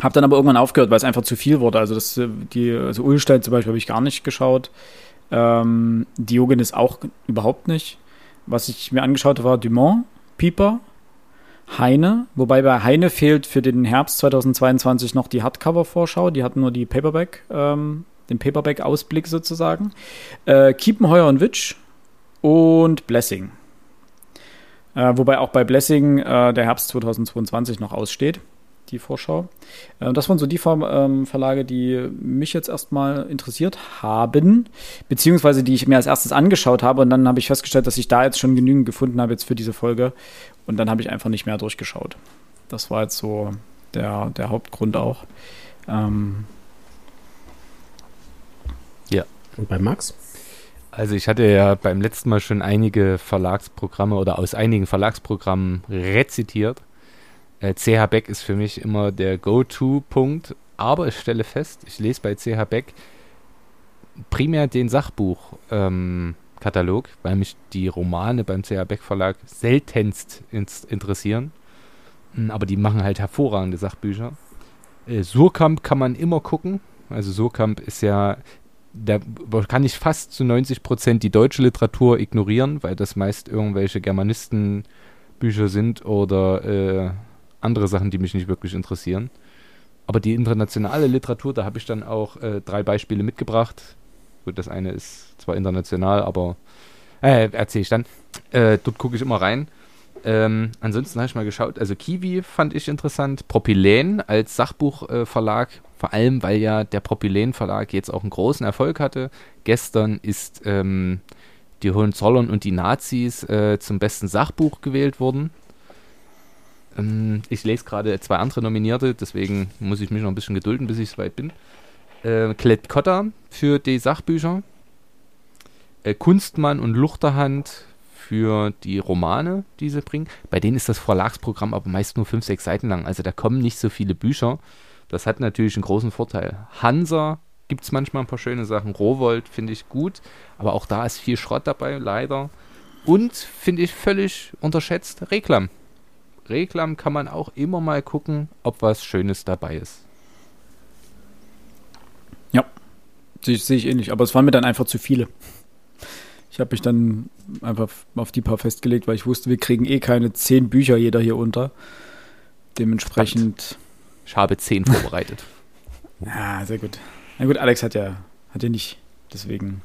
Habe dann aber irgendwann aufgehört, weil es einfach zu viel wurde. Also das, äh, die, also Ulstein zum Beispiel habe ich gar nicht geschaut. Ähm, Diogenes auch überhaupt nicht. Was ich mir angeschaut habe, war Dumont, Pieper, Heine, wobei bei Heine fehlt für den Herbst 2022 noch die Hardcover-Vorschau. Die hatten nur die Paperback ähm, den Paperback-Ausblick sozusagen. Äh, Kiepenheuer und Witch und Blessing. Äh, wobei auch bei Blessing äh, der Herbst 2022 noch aussteht, die Vorschau. Äh, das waren so die Ver ähm, Verlage, die mich jetzt erstmal interessiert haben, beziehungsweise die ich mir als erstes angeschaut habe. Und dann habe ich festgestellt, dass ich da jetzt schon genügend gefunden habe jetzt für diese Folge. Und dann habe ich einfach nicht mehr durchgeschaut. Das war jetzt so der, der Hauptgrund auch. Ähm, und bei Max? Also ich hatte ja beim letzten Mal schon einige Verlagsprogramme oder aus einigen Verlagsprogrammen rezitiert. Äh, CH Beck ist für mich immer der Go-To-Punkt, aber ich stelle fest, ich lese bei CH Beck primär den Sachbuchkatalog, ähm, weil mich die Romane beim CH Beck Verlag seltenst interessieren. Hm, aber die machen halt hervorragende Sachbücher. Äh, Surkamp kann man immer gucken. Also Surkamp ist ja da kann ich fast zu 90 Prozent die deutsche Literatur ignorieren, weil das meist irgendwelche Germanistenbücher sind oder äh, andere Sachen, die mich nicht wirklich interessieren. Aber die internationale Literatur, da habe ich dann auch äh, drei Beispiele mitgebracht. Gut, das eine ist zwar international, aber äh, erzähle ich dann. Äh, dort gucke ich immer rein. Ähm, ansonsten habe ich mal geschaut, also Kiwi fand ich interessant, Propylen als Sachbuchverlag, vor allem weil ja der Propylen Verlag jetzt auch einen großen Erfolg hatte. Gestern ist ähm, die Hohenzollern und die Nazis äh, zum besten Sachbuch gewählt worden. Ähm, ich lese gerade zwei andere Nominierte, deswegen muss ich mich noch ein bisschen gedulden, bis ich so weit bin. Äh, Klett Cotta für die Sachbücher. Äh, Kunstmann und Luchterhand für die Romane, die sie bringen. Bei denen ist das Verlagsprogramm aber meist nur fünf, sechs Seiten lang. Also da kommen nicht so viele Bücher. Das hat natürlich einen großen Vorteil. Hansa gibt es manchmal ein paar schöne Sachen. Rowold finde ich gut, aber auch da ist viel Schrott dabei, leider. Und finde ich völlig unterschätzt, Reklam. Reklam kann man auch immer mal gucken, ob was Schönes dabei ist. Ja, sehe seh ich ähnlich, aber es waren mir dann einfach zu viele. Ich habe mich dann einfach auf die paar festgelegt, weil ich wusste, wir kriegen eh keine zehn Bücher jeder hier unter. Dementsprechend. Ich habe zehn vorbereitet. ja, sehr gut. Na gut, Alex hat ja, hat ja nicht. Deswegen.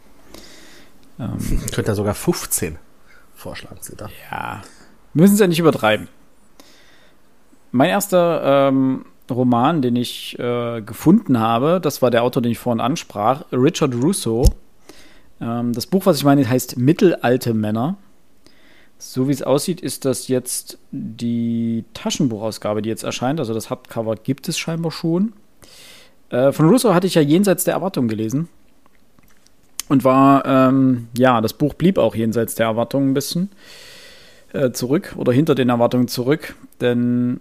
Ähm, Könnte er sogar 15 vorschlagen, Sie da. Ja. Müssen Sie ja nicht übertreiben. Mein erster ähm, Roman, den ich äh, gefunden habe, das war der Autor, den ich vorhin ansprach, Richard Russo ähm, das Buch, was ich meine, heißt Mittelalte Männer. So wie es aussieht, ist das jetzt die Taschenbuchausgabe, die jetzt erscheint. Also das Hardcover gibt es scheinbar schon. Äh, von Russo hatte ich ja jenseits der Erwartungen gelesen. Und war, ähm, ja, das Buch blieb auch jenseits der Erwartungen ein bisschen äh, zurück oder hinter den Erwartungen zurück. Denn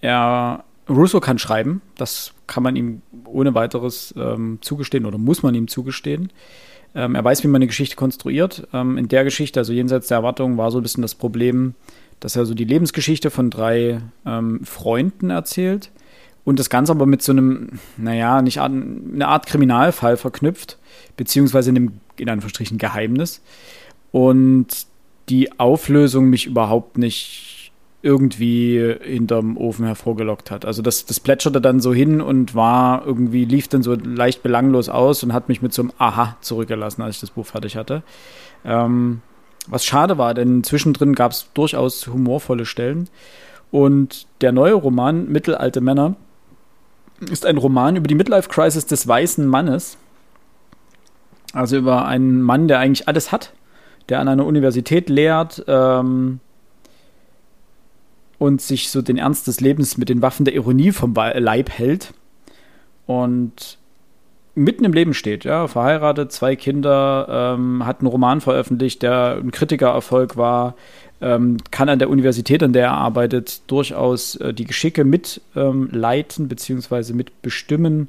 er, Russo kann schreiben. Das kann man ihm ohne weiteres ähm, zugestehen oder muss man ihm zugestehen. Ähm, er weiß, wie man eine Geschichte konstruiert. Ähm, in der Geschichte, also jenseits der Erwartungen, war so ein bisschen das Problem, dass er so die Lebensgeschichte von drei ähm, Freunden erzählt und das Ganze aber mit so einem, naja, nicht eine Art Kriminalfall verknüpft, beziehungsweise einem, in Anführungsstrichen, Geheimnis. Und die Auflösung mich überhaupt nicht irgendwie hinterm Ofen hervorgelockt hat. Also das, das plätscherte dann so hin und war irgendwie, lief dann so leicht belanglos aus und hat mich mit so einem Aha zurückgelassen, als ich das Buch fertig hatte. Ähm, was schade war, denn zwischendrin gab es durchaus humorvolle Stellen. Und der neue Roman, Mittelalte Männer, ist ein Roman über die Midlife-Crisis des weißen Mannes. Also über einen Mann, der eigentlich alles hat, der an einer Universität lehrt, ähm, und sich so den Ernst des Lebens mit den Waffen der Ironie vom Leib hält und mitten im Leben steht, ja, verheiratet, zwei Kinder, ähm, hat einen Roman veröffentlicht, der ein Kritikererfolg war, ähm, kann an der Universität, an der er arbeitet, durchaus äh, die Geschicke mitleiten ähm, beziehungsweise mitbestimmen.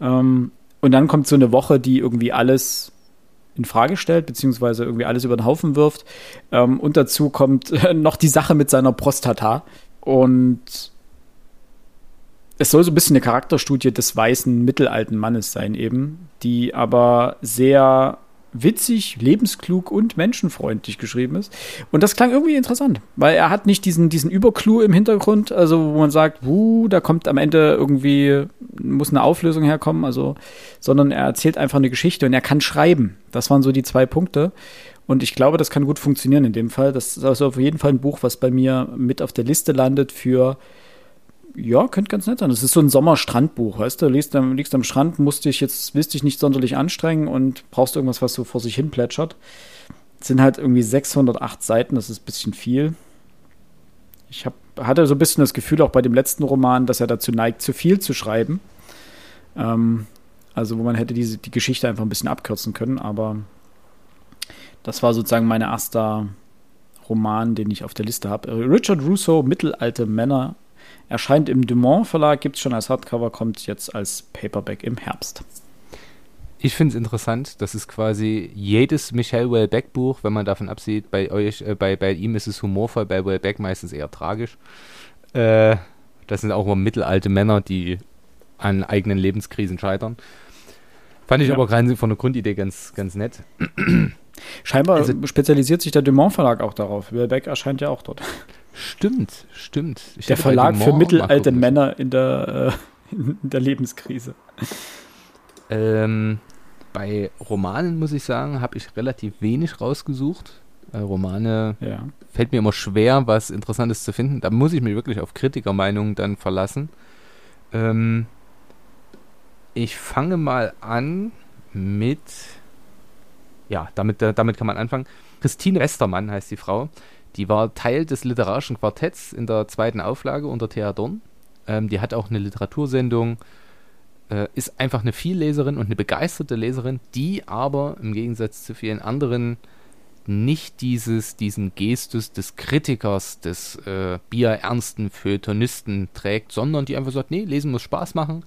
Ähm, und dann kommt so eine Woche, die irgendwie alles in Frage stellt, beziehungsweise irgendwie alles über den Haufen wirft. Ähm, und dazu kommt äh, noch die Sache mit seiner Prostata. Und es soll so ein bisschen eine Charakterstudie des weißen mittelalten Mannes sein, eben, die aber sehr witzig, lebensklug und menschenfreundlich geschrieben ist. Und das klang irgendwie interessant, weil er hat nicht diesen, diesen Überclou im Hintergrund, also wo man sagt, wuh, da kommt am Ende irgendwie, muss eine Auflösung herkommen, also, sondern er erzählt einfach eine Geschichte und er kann schreiben. Das waren so die zwei Punkte. Und ich glaube, das kann gut funktionieren in dem Fall. Das ist also auf jeden Fall ein Buch, was bei mir mit auf der Liste landet für ja, könnte ganz nett sein. Das ist so ein Sommerstrandbuch, weißt du? Liegst liegst am Strand, musst dich jetzt, willst dich nicht sonderlich anstrengen und brauchst irgendwas, was so vor sich hin plätschert. Das sind halt irgendwie 608 Seiten, das ist ein bisschen viel. Ich hab, hatte so ein bisschen das Gefühl, auch bei dem letzten Roman, dass er dazu neigt, zu viel zu schreiben. Ähm, also, wo man hätte diese, die Geschichte einfach ein bisschen abkürzen können, aber das war sozusagen mein erster Roman, den ich auf der Liste habe. Richard Russo, Mittelalte Männer, erscheint im Dumont Verlag, gibt es schon als Hardcover, kommt jetzt als Paperback im Herbst. Ich finde es interessant, dass es quasi jedes Michel Welbeck Buch, wenn man davon absieht, bei euch, äh, bei, bei ihm ist es humorvoll, bei Welbeck meistens eher tragisch. Äh, das sind auch immer mittelalte Männer, die an eigenen Lebenskrisen scheitern. Fand ich ja. aber gerade von der Grundidee ganz, ganz nett. Scheinbar also, spezialisiert sich der Dumont Verlag auch darauf. Welbeck erscheint ja auch dort. Stimmt, stimmt. Ich der Verlag für mittelalte Männer in der, äh, in der Lebenskrise. Ähm, bei Romanen, muss ich sagen, habe ich relativ wenig rausgesucht. Äh, Romane ja. fällt mir immer schwer, was Interessantes zu finden. Da muss ich mich wirklich auf Kritikermeinungen dann verlassen. Ähm, ich fange mal an mit, ja, damit, damit kann man anfangen. Christine Westermann heißt die Frau. Die war Teil des literarischen Quartetts in der zweiten Auflage unter Thea Dorn. Ähm, die hat auch eine Literatursendung äh, ist einfach eine Vielleserin und eine begeisterte Leserin, die aber im Gegensatz zu vielen anderen nicht dieses, diesen Gestus des Kritikers, des äh, bierernsten Feuilletonisten trägt, sondern die einfach sagt, nee, lesen muss Spaß machen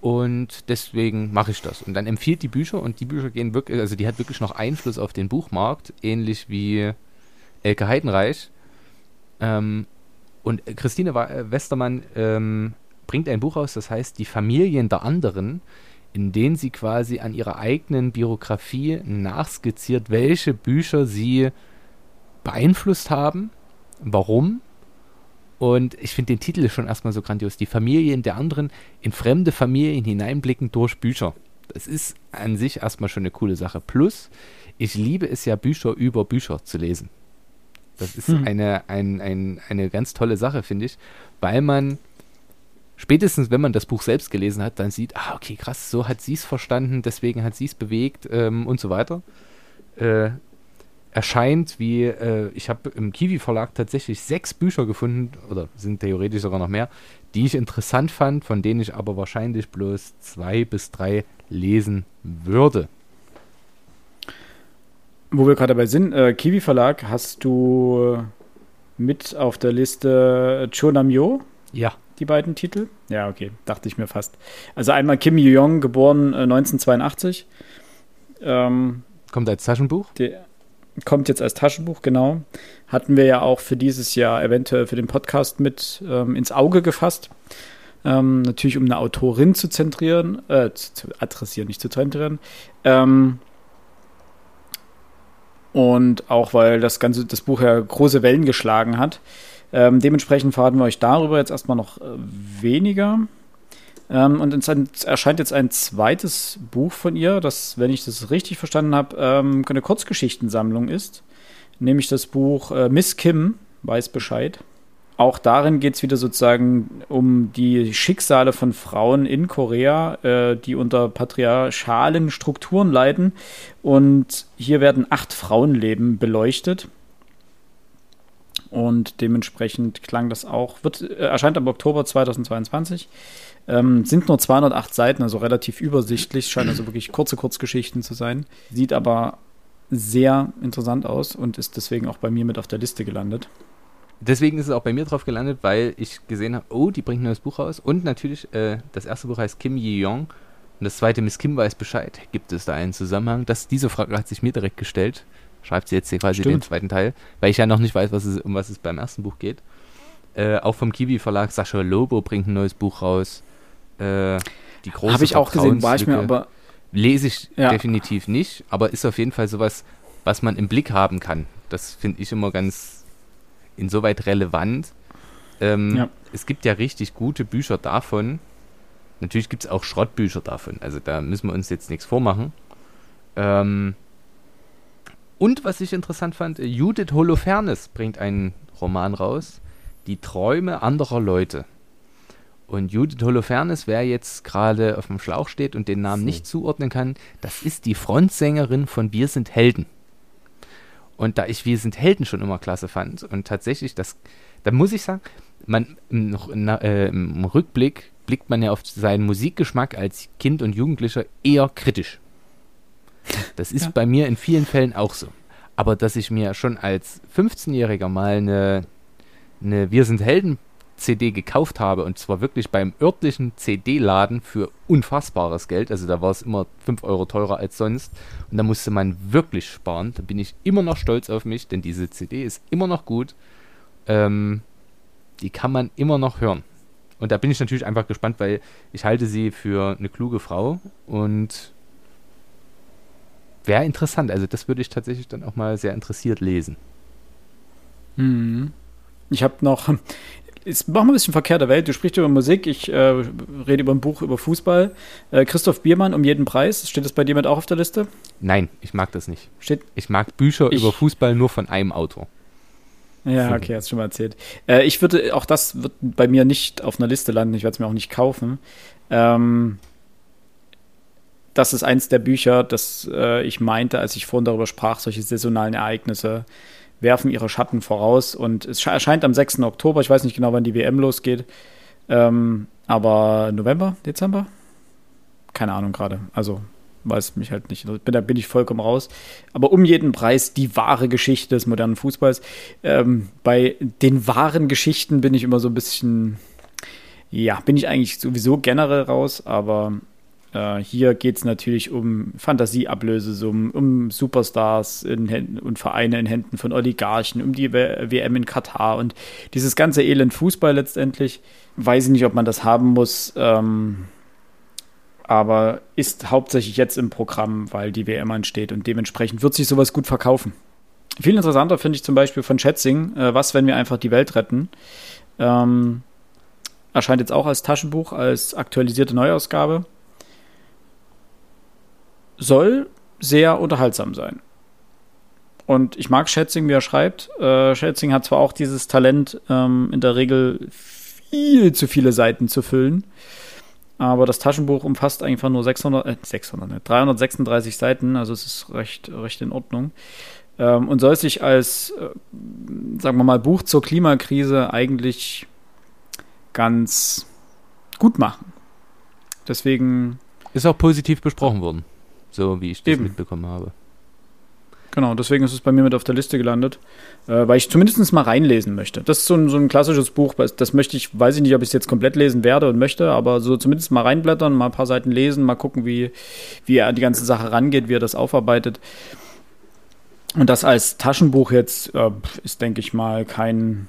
und deswegen mache ich das. Und dann empfiehlt die Bücher und die Bücher gehen wirklich, also die hat wirklich noch Einfluss auf den Buchmarkt, ähnlich wie Elke Heidenreich. Ähm, und Christine Westermann ähm, bringt ein Buch aus, das heißt Die Familien der anderen, in denen sie quasi an ihrer eigenen Biografie nachskizziert, welche Bücher sie beeinflusst haben, warum. Und ich finde den Titel schon erstmal so grandios. Die Familien der anderen in fremde Familien hineinblicken durch Bücher. Das ist an sich erstmal schon eine coole Sache. Plus, ich liebe es ja, Bücher über Bücher zu lesen. Das ist hm. eine, ein, ein, eine ganz tolle Sache, finde ich, weil man spätestens wenn man das Buch selbst gelesen hat, dann sieht, ah, okay, krass, so hat sie es verstanden, deswegen hat sie es bewegt ähm, und so weiter. Äh, erscheint wie, äh, ich habe im Kiwi Verlag tatsächlich sechs Bücher gefunden, oder sind theoretisch sogar noch mehr, die ich interessant fand, von denen ich aber wahrscheinlich bloß zwei bis drei lesen würde. Wo wir gerade dabei sind, äh, Kiwi Verlag, hast du mit auf der Liste Chonamyo? Ja die beiden Titel? Ja, okay, dachte ich mir fast. Also einmal Kim Yoo-young, geboren äh, 1982. Ähm, kommt als Taschenbuch? Der kommt jetzt als Taschenbuch, genau. Hatten wir ja auch für dieses Jahr eventuell für den Podcast mit ähm, ins Auge gefasst. Ähm, natürlich, um eine Autorin zu zentrieren, äh, zu, zu adressieren, nicht zu zentrieren. Ähm, und auch weil das ganze, das Buch ja große Wellen geschlagen hat. Ähm, dementsprechend verraten wir euch darüber jetzt erstmal noch äh, weniger. Ähm, und es erscheint jetzt ein zweites Buch von ihr, das, wenn ich das richtig verstanden habe, ähm, eine Kurzgeschichtensammlung ist. Nämlich das Buch äh, Miss Kim weiß Bescheid. Auch darin geht es wieder sozusagen um die Schicksale von Frauen in Korea, äh, die unter patriarchalen Strukturen leiden. Und hier werden acht Frauenleben beleuchtet. Und dementsprechend klang das auch. Wird, äh, erscheint am Oktober 2022. Ähm, sind nur 208 Seiten, also relativ übersichtlich. Scheint also wirklich kurze Kurzgeschichten zu sein. Sieht aber sehr interessant aus und ist deswegen auch bei mir mit auf der Liste gelandet. Deswegen ist es auch bei mir drauf gelandet, weil ich gesehen habe, oh, die bringt ein neues Buch raus. Und natürlich, äh, das erste Buch heißt Kim Yi-Yong und das zweite Miss Kim weiß Bescheid. Gibt es da einen Zusammenhang? Das, diese Frage hat sich mir direkt gestellt schreibt sie jetzt hier quasi Stimmt. den zweiten Teil, weil ich ja noch nicht weiß, was es, um was es beim ersten Buch geht. Äh, auch vom Kiwi Verlag, Sascha Lobo bringt ein neues Buch raus. Äh, die große Habe ich auch gesehen, war ich mir aber. Lese ich ja. definitiv nicht, aber ist auf jeden Fall sowas, was man im Blick haben kann. Das finde ich immer ganz insoweit relevant. Ähm, ja. Es gibt ja richtig gute Bücher davon. Natürlich gibt es auch Schrottbücher davon. Also da müssen wir uns jetzt nichts vormachen. Ähm, und was ich interessant fand, Judith Holofernes bringt einen Roman raus, Die Träume anderer Leute. Und Judith Holofernes, wer jetzt gerade auf dem Schlauch steht und den Namen nicht zuordnen kann, das ist die Frontsängerin von Wir sind Helden. Und da ich Wir sind Helden schon immer klasse fand und tatsächlich, das, da muss ich sagen, man im, äh, im Rückblick blickt man ja auf seinen Musikgeschmack als Kind und Jugendlicher eher kritisch. Das ist ja. bei mir in vielen Fällen auch so. Aber dass ich mir schon als 15-Jähriger mal eine, eine Wir sind Helden CD gekauft habe und zwar wirklich beim örtlichen CD-Laden für unfassbares Geld. Also da war es immer 5 Euro teurer als sonst und da musste man wirklich sparen. Da bin ich immer noch stolz auf mich, denn diese CD ist immer noch gut. Ähm, die kann man immer noch hören. Und da bin ich natürlich einfach gespannt, weil ich halte sie für eine kluge Frau und wäre interessant. Also das würde ich tatsächlich dann auch mal sehr interessiert lesen. Mhm. Ich habe noch, jetzt machen wir ein bisschen verkehrte Welt. Du sprichst über Musik, ich äh, rede über ein Buch über Fußball. Äh, Christoph Biermann um jeden Preis. Steht das bei dir mit auch auf der Liste? Nein, ich mag das nicht. Steht ich mag Bücher ich, über Fußball nur von einem Autor. Ja, okay, hast du schon mal erzählt. Äh, ich würde, auch das wird bei mir nicht auf einer Liste landen. Ich werde es mir auch nicht kaufen. Ähm, das ist eins der Bücher, das äh, ich meinte, als ich vorhin darüber sprach, solche saisonalen Ereignisse werfen ihre Schatten voraus. Und es erscheint am 6. Oktober. Ich weiß nicht genau, wann die WM losgeht. Ähm, aber November, Dezember? Keine Ahnung gerade. Also weiß mich halt nicht. Bin, da bin ich vollkommen raus. Aber um jeden Preis die wahre Geschichte des modernen Fußballs. Ähm, bei den wahren Geschichten bin ich immer so ein bisschen, ja, bin ich eigentlich sowieso generell raus, aber äh, hier geht es natürlich um Fantasieablösesummen, um Superstars in und Vereine in Händen von Oligarchen, um die WM in Katar und dieses ganze Elend Fußball letztendlich. Weiß ich nicht, ob man das haben muss. Ähm, aber ist hauptsächlich jetzt im Programm, weil die WM ansteht und dementsprechend wird sich sowas gut verkaufen. Viel interessanter finde ich zum Beispiel von Schätzing, äh, was, wenn wir einfach die Welt retten. Ähm, erscheint jetzt auch als Taschenbuch, als aktualisierte Neuausgabe. Soll sehr unterhaltsam sein. Und ich mag Schätzing, wie er schreibt. Äh, Schätzing hat zwar auch dieses Talent, ähm, in der Regel viel zu viele Seiten zu füllen. Aber das Taschenbuch umfasst einfach nur 600, äh, 600, ne, 336 Seiten, also es ist recht, recht in Ordnung. Ähm, und soll sich als, äh, sagen wir mal, Buch zur Klimakrise eigentlich ganz gut machen. Deswegen. Ist auch positiv besprochen worden, so wie ich das eben. mitbekommen habe. Genau, deswegen ist es bei mir mit auf der Liste gelandet, äh, weil ich zumindest mal reinlesen möchte. Das ist so ein, so ein klassisches Buch, das möchte ich, weiß ich nicht, ob ich es jetzt komplett lesen werde und möchte, aber so zumindest mal reinblättern, mal ein paar Seiten lesen, mal gucken, wie, wie er an die ganze Sache rangeht, wie er das aufarbeitet. Und das als Taschenbuch jetzt äh, ist, denke ich mal, kein,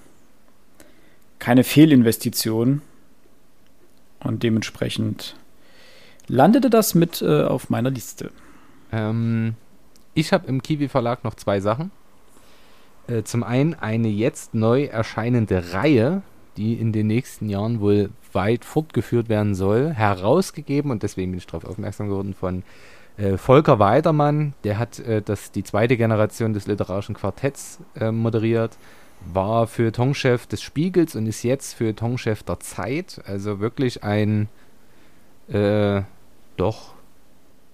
keine Fehlinvestition. Und dementsprechend landete das mit äh, auf meiner Liste. Ähm, ich habe im Kiwi Verlag noch zwei Sachen. Äh, zum einen eine jetzt neu erscheinende Reihe, die in den nächsten Jahren wohl weit fortgeführt werden soll, herausgegeben und deswegen bin ich darauf aufmerksam geworden von äh, Volker Weidermann. Der hat äh, das, die zweite Generation des literarischen Quartetts äh, moderiert, war für Tongchef des Spiegels und ist jetzt für Tongchef der Zeit. Also wirklich ein äh, doch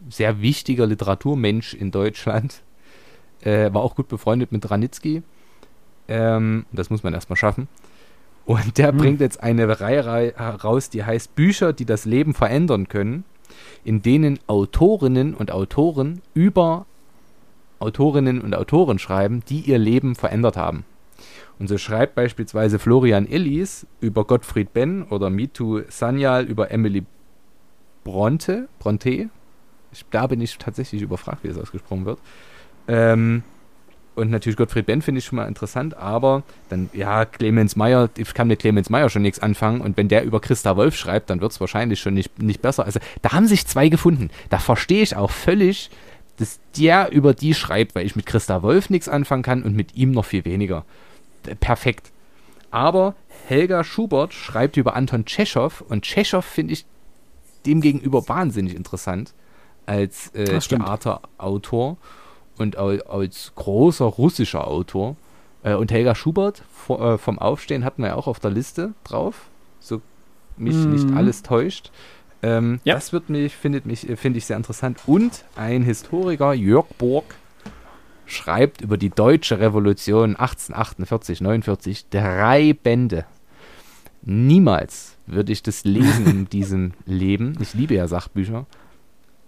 sehr wichtiger Literaturmensch in Deutschland. Äh, war auch gut befreundet mit Ranitzky. Ähm, das muss man erstmal schaffen. Und der hm. bringt jetzt eine Reihe heraus, die heißt Bücher, die das Leben verändern können, in denen Autorinnen und Autoren über Autorinnen und Autoren schreiben, die ihr Leben verändert haben. Und so schreibt beispielsweise Florian Illis über Gottfried Benn oder Mitu Sanyal über Emily Bronte, Bronte, ich, da bin ich tatsächlich überfragt, wie es ausgesprochen wird. Ähm, und natürlich Gottfried Benn finde ich schon mal interessant, aber dann, ja, Clemens Meyer, ich kann mit Clemens Meyer schon nichts anfangen und wenn der über Christa Wolf schreibt, dann wird es wahrscheinlich schon nicht, nicht besser. Also da haben sich zwei gefunden. Da verstehe ich auch völlig, dass der über die schreibt, weil ich mit Christa Wolf nichts anfangen kann und mit ihm noch viel weniger. Perfekt. Aber Helga Schubert schreibt über Anton Tschechow und Tschechow finde ich demgegenüber wahnsinnig interessant als äh, Theaterautor und als großer russischer Autor. Äh, und Helga Schubert vor, äh, vom Aufstehen hatten wir ja auch auf der Liste drauf, so mich mhm. nicht alles täuscht. Ähm, ja. Das wird mich, findet mich, äh, finde ich sehr interessant. Und ein Historiker, Jörg Borg, schreibt über die deutsche Revolution 1848, 49 drei Bände. Niemals würde ich das lesen in diesem Leben. Ich liebe ja Sachbücher.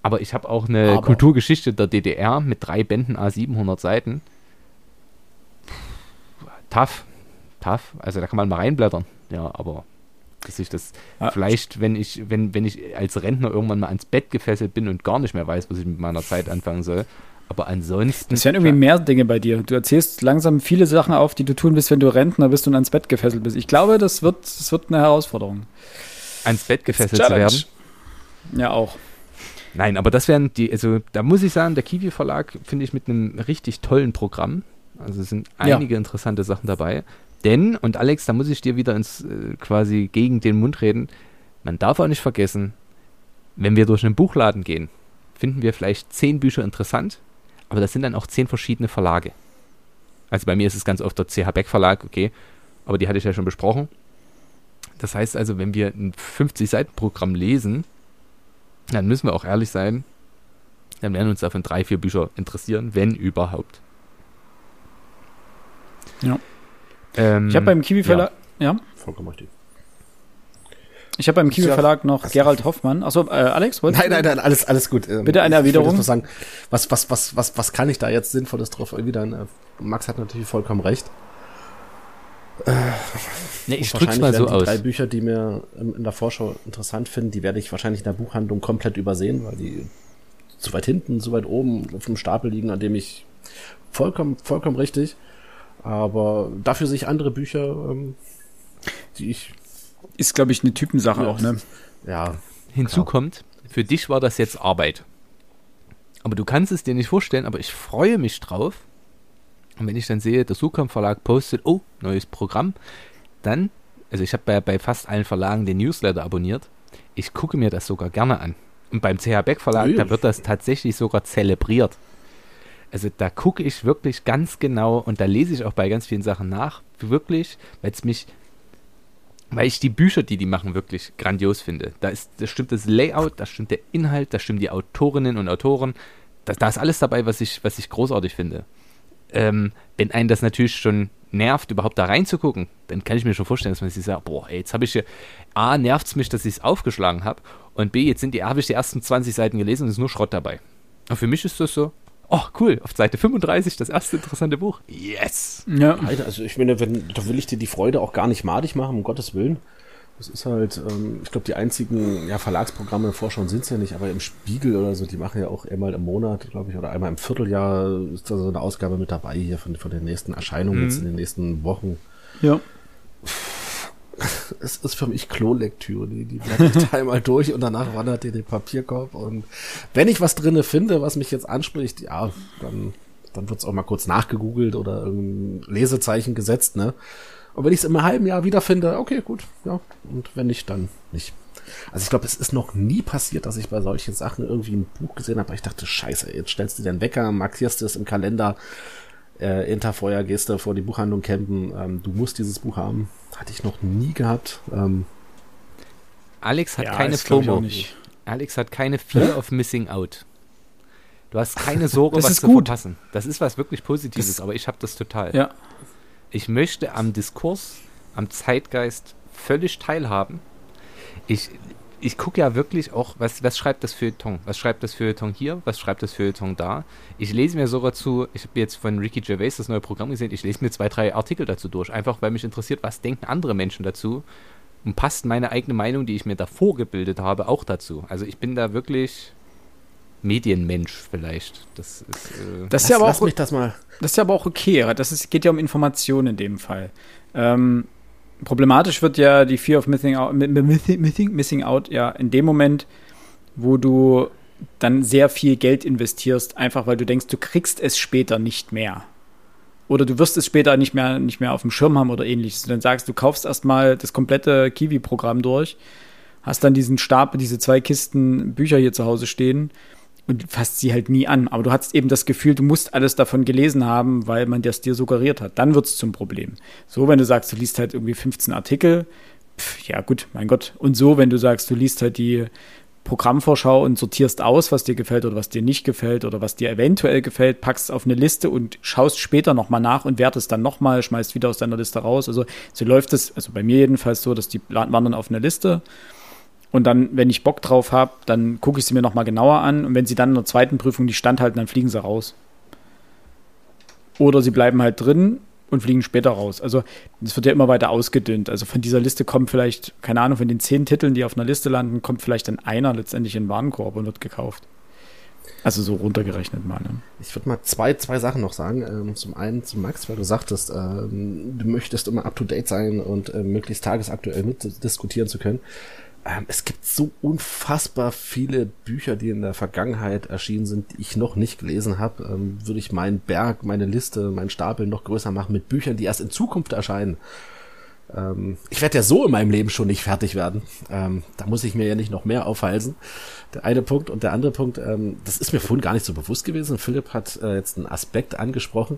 Aber ich habe auch eine Aber. Kulturgeschichte der DDR mit drei Bänden A 700 Seiten. tough. Tough. Also da kann man mal reinblättern. Ja, aber dass ich das Ah. vielleicht, wenn ich, wenn, wenn ich als Rentner irgendwann mal ans Bett gefesselt bin und gar nicht mehr weiß, was ich mit meiner Zeit anfangen soll. Aber ansonsten. Das wären irgendwie mehr Dinge bei dir. Du erzählst langsam viele Sachen auf, die du tun willst, wenn du Rentner bist und ans Bett gefesselt bist. Ich glaube, das wird, das wird eine Herausforderung. ans Bett gefesselt zu werden. Ja, auch. Nein, aber das wären die, also da muss ich sagen, der Kiwi Verlag finde ich mit einem richtig tollen Programm. Also es sind Ja. einige interessante Sachen dabei. Denn, und Alex, da muss ich dir wieder ins äh, quasi gegen den Mund reden, man darf auch nicht vergessen, wenn wir durch einen Buchladen gehen, finden wir vielleicht zehn Bücher interessant, aber das sind dann auch zehn verschiedene Verlage. Also bei mir ist es ganz oft der CH Beck Verlag, okay, aber die hatte ich ja schon besprochen. Das heißt also, wenn wir ein 50-Seiten-Programm lesen, dann müssen wir auch ehrlich sein, dann werden uns davon drei, vier Bücher interessieren, wenn überhaupt. Ja. Ähm, Ich habe beim Kiwi Verlag, ja. Vollkommen richtig. Ich habe beim Kiwi. Verlag noch Gerald Hoffmann. Achso, äh, Alex, wolltest Nein, du? nein, nein, alles, alles gut. Ähm, Bitte eine ich Erwiderung. nur sagen, was, was, was, was, was kann ich da jetzt Sinnvolles drauf erwidern? Äh, Max hat natürlich vollkommen recht. nee, ich drück's mal wahrscheinlich so werden die drei aus. Bücher, die mir in der Vorschau interessant finden, die werde ich wahrscheinlich in der Buchhandlung komplett übersehen, weil die zu weit hinten, zu weit oben auf einem Stapel liegen, an dem ich vollkommen, vollkommen richtig. Aber dafür sehe ich andere Bücher, ähm, die ich, Ist, glaube ich, eine Typensache Ja. auch, ne? ja, Hinzu Klar. kommt, für dich war das jetzt Arbeit. Aber du kannst es dir nicht vorstellen, aber ich freue mich drauf. Und wenn ich dann sehe, der Sucom Verlag postet, oh, neues Programm, dann, also ich habe bei, bei fast allen Verlagen den Newsletter abonniert, ich gucke mir das sogar gerne an. Und beim CH Beck Verlag, Ja. da wird das tatsächlich sogar zelebriert. Also da gucke ich wirklich ganz genau und da lese ich auch bei ganz vielen Sachen nach, wirklich, weil es mich weil ich die Bücher, die die machen, wirklich grandios finde. Da, ist, da stimmt das Layout, da stimmt der Inhalt, da stimmen die Autorinnen und Autoren. Da, da ist alles dabei, was ich, was ich großartig finde. Ähm, wenn einen das natürlich schon nervt, überhaupt da reinzugucken, dann kann ich mir schon vorstellen, dass man sich sagt, boah, ey, jetzt habe ich hier, A, nervt es mich, dass ich es aufgeschlagen habe und B, jetzt habe ich die ersten 20 Seiten gelesen und es ist nur Schrott dabei. Und für mich ist das so, oh, cool, auf Seite 35 das erste interessante Buch. Yes! Ja. Alter, also ich meine, wenn, da will ich dir die Freude auch gar nicht madig machen, um Gottes Willen. Das ist halt, ähm, ich glaube, die einzigen ja, Verlagsprogramme in Vorschau sind es ja nicht, aber im Spiegel oder so, die machen ja auch einmal im Monat, glaube ich, oder einmal im Vierteljahr ist da so eine Ausgabe mit dabei hier von, von den nächsten Erscheinungen Mhm. jetzt in den nächsten Wochen. Ja. Es ist für mich Klolektüre, die, die blätter ich einmal durch und danach wandert in den Papierkorb und wenn ich was drinne finde, was mich jetzt anspricht, ja, dann, dann wird's auch mal kurz nachgegoogelt oder irgendein Lesezeichen gesetzt, ne? Und wenn ich es im halben Jahr wiederfinde, okay, gut, ja. Und wenn nicht, dann nicht. Also ich glaube, es ist noch nie passiert, dass ich bei solchen Sachen irgendwie ein Buch gesehen habe, aber ich dachte, scheiße, jetzt stellst du den Wecker, markierst es im Kalender, äh, Interfeuer, gehst du vor die Buchhandlung campen, ähm, du musst dieses Buch haben. Hatte ich noch nie gehabt. Ähm, Alex hat Ja, keine FOMO. Alex hat keine Fear of Missing Out. Du hast keine Sorge, Das was ist zu gut. verpassen. Das ist was wirklich Positives, Das- aber ich habe das total. Ja. Ich möchte am Diskurs, am Zeitgeist völlig teilhaben. Ich, ich gucke ja wirklich auch, was, was schreibt das Feuilleton? Was schreibt das Feuilleton hier? Was schreibt das Feuilleton da? Ich lese mir sogar zu, ich habe jetzt von Ricky Gervais das neue Programm gesehen, ich lese mir zwei, drei Artikel dazu durch, einfach weil mich interessiert, was denken andere Menschen dazu und passt meine eigene Meinung, die ich mir davor gebildet habe, auch dazu. Also ich bin da wirklich Medienmensch vielleicht. Das ist, äh, Das ist ja lass, aber lass auch, mich das mal. das ist ja aber auch okay. Das ist, geht ja um Informationen in dem Fall. Ähm, problematisch wird ja die Fear of Missing Out, mi- mi- missing, missing out ja in dem Moment, wo du dann sehr viel Geld investierst, einfach weil du denkst, du kriegst es später nicht mehr. Oder du wirst es später nicht mehr, nicht mehr auf dem Schirm haben oder ähnliches. Du dann sagst, du kaufst erstmal das komplette Kiwi-Programm durch, hast dann diesen Stapel, diese zwei Kisten Bücher hier zu Hause stehen und fasst sie halt nie an. Aber du hast eben das Gefühl, du musst alles davon gelesen haben, weil man das dir suggeriert hat. Dann wird es zum Problem. So, wenn du sagst, du liest halt irgendwie 15 Artikel, pf, ja gut, mein Gott. Und so, wenn du sagst, du liest halt die Programmvorschau und sortierst aus, was dir gefällt oder was dir nicht gefällt oder was dir eventuell gefällt, packst auf eine Liste und schaust später nochmal nach und wertest dann nochmal, schmeißt wieder aus deiner Liste raus. Also so läuft es, also bei mir jedenfalls so, dass die wandern auf eine Liste und dann, wenn ich Bock drauf habe, dann gucke ich sie mir nochmal genauer an. Und wenn sie dann in der zweiten Prüfung nicht standhalten, dann fliegen sie raus. Oder sie bleiben halt drin und fliegen später raus. Also es wird ja immer weiter ausgedünnt. Also von dieser Liste kommt vielleicht, keine Ahnung, von den zehn Titeln, die auf einer Liste landen, kommt vielleicht dann einer letztendlich in den Warenkorb und wird gekauft. Also so runtergerechnet mal. Ne? Ich würde mal zwei, zwei Sachen noch sagen. Ähm, zum einen zu Max, weil du sagtest, ähm, du möchtest immer up-to-date sein und äh, möglichst tagesaktuell mitdiskutieren zu können. Ähm, es gibt so unfassbar viele Bücher, die in der Vergangenheit erschienen sind, die ich noch nicht gelesen habe. Ähm, würde ich meinen Berg, meine Liste, meinen Stapel noch größer machen mit Büchern, die erst in Zukunft erscheinen. Ähm, ich werde ja so in meinem Leben schon nicht fertig werden. Da muss ich mir ja nicht noch mehr aufhalsen. Der eine Punkt und der andere Punkt, das ist mir vorhin gar nicht so bewusst gewesen. Philipp hat äh, jetzt einen Aspekt angesprochen.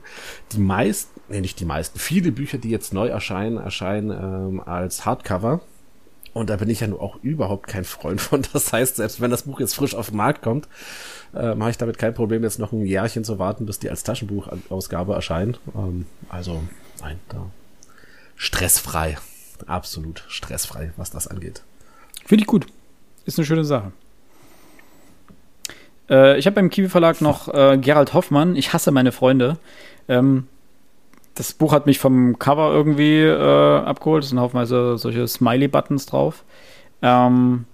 Die meisten, nee, nicht die meisten, viele Bücher, die jetzt neu erscheinen, erscheinen als Hardcover und da bin ich ja nur auch überhaupt kein Freund von. Das heißt, selbst wenn das Buch jetzt frisch auf den Markt kommt, äh, mache ich damit kein Problem, jetzt noch ein Jährchen zu warten, bis die als Taschenbuchausgabe erscheint. Ähm, also, nein, da stressfrei. Absolut stressfrei, was das angeht. Finde ich gut. Ist eine schöne Sache. Äh, ich habe beim Kiwi Verlag noch äh, Gerald Hoffmann, Ich hasse meine Freunde. Ähm, das Buch hat mich vom Cover irgendwie äh, abgeholt. Es sind haufenweise solche Smiley-Buttons drauf. Ähm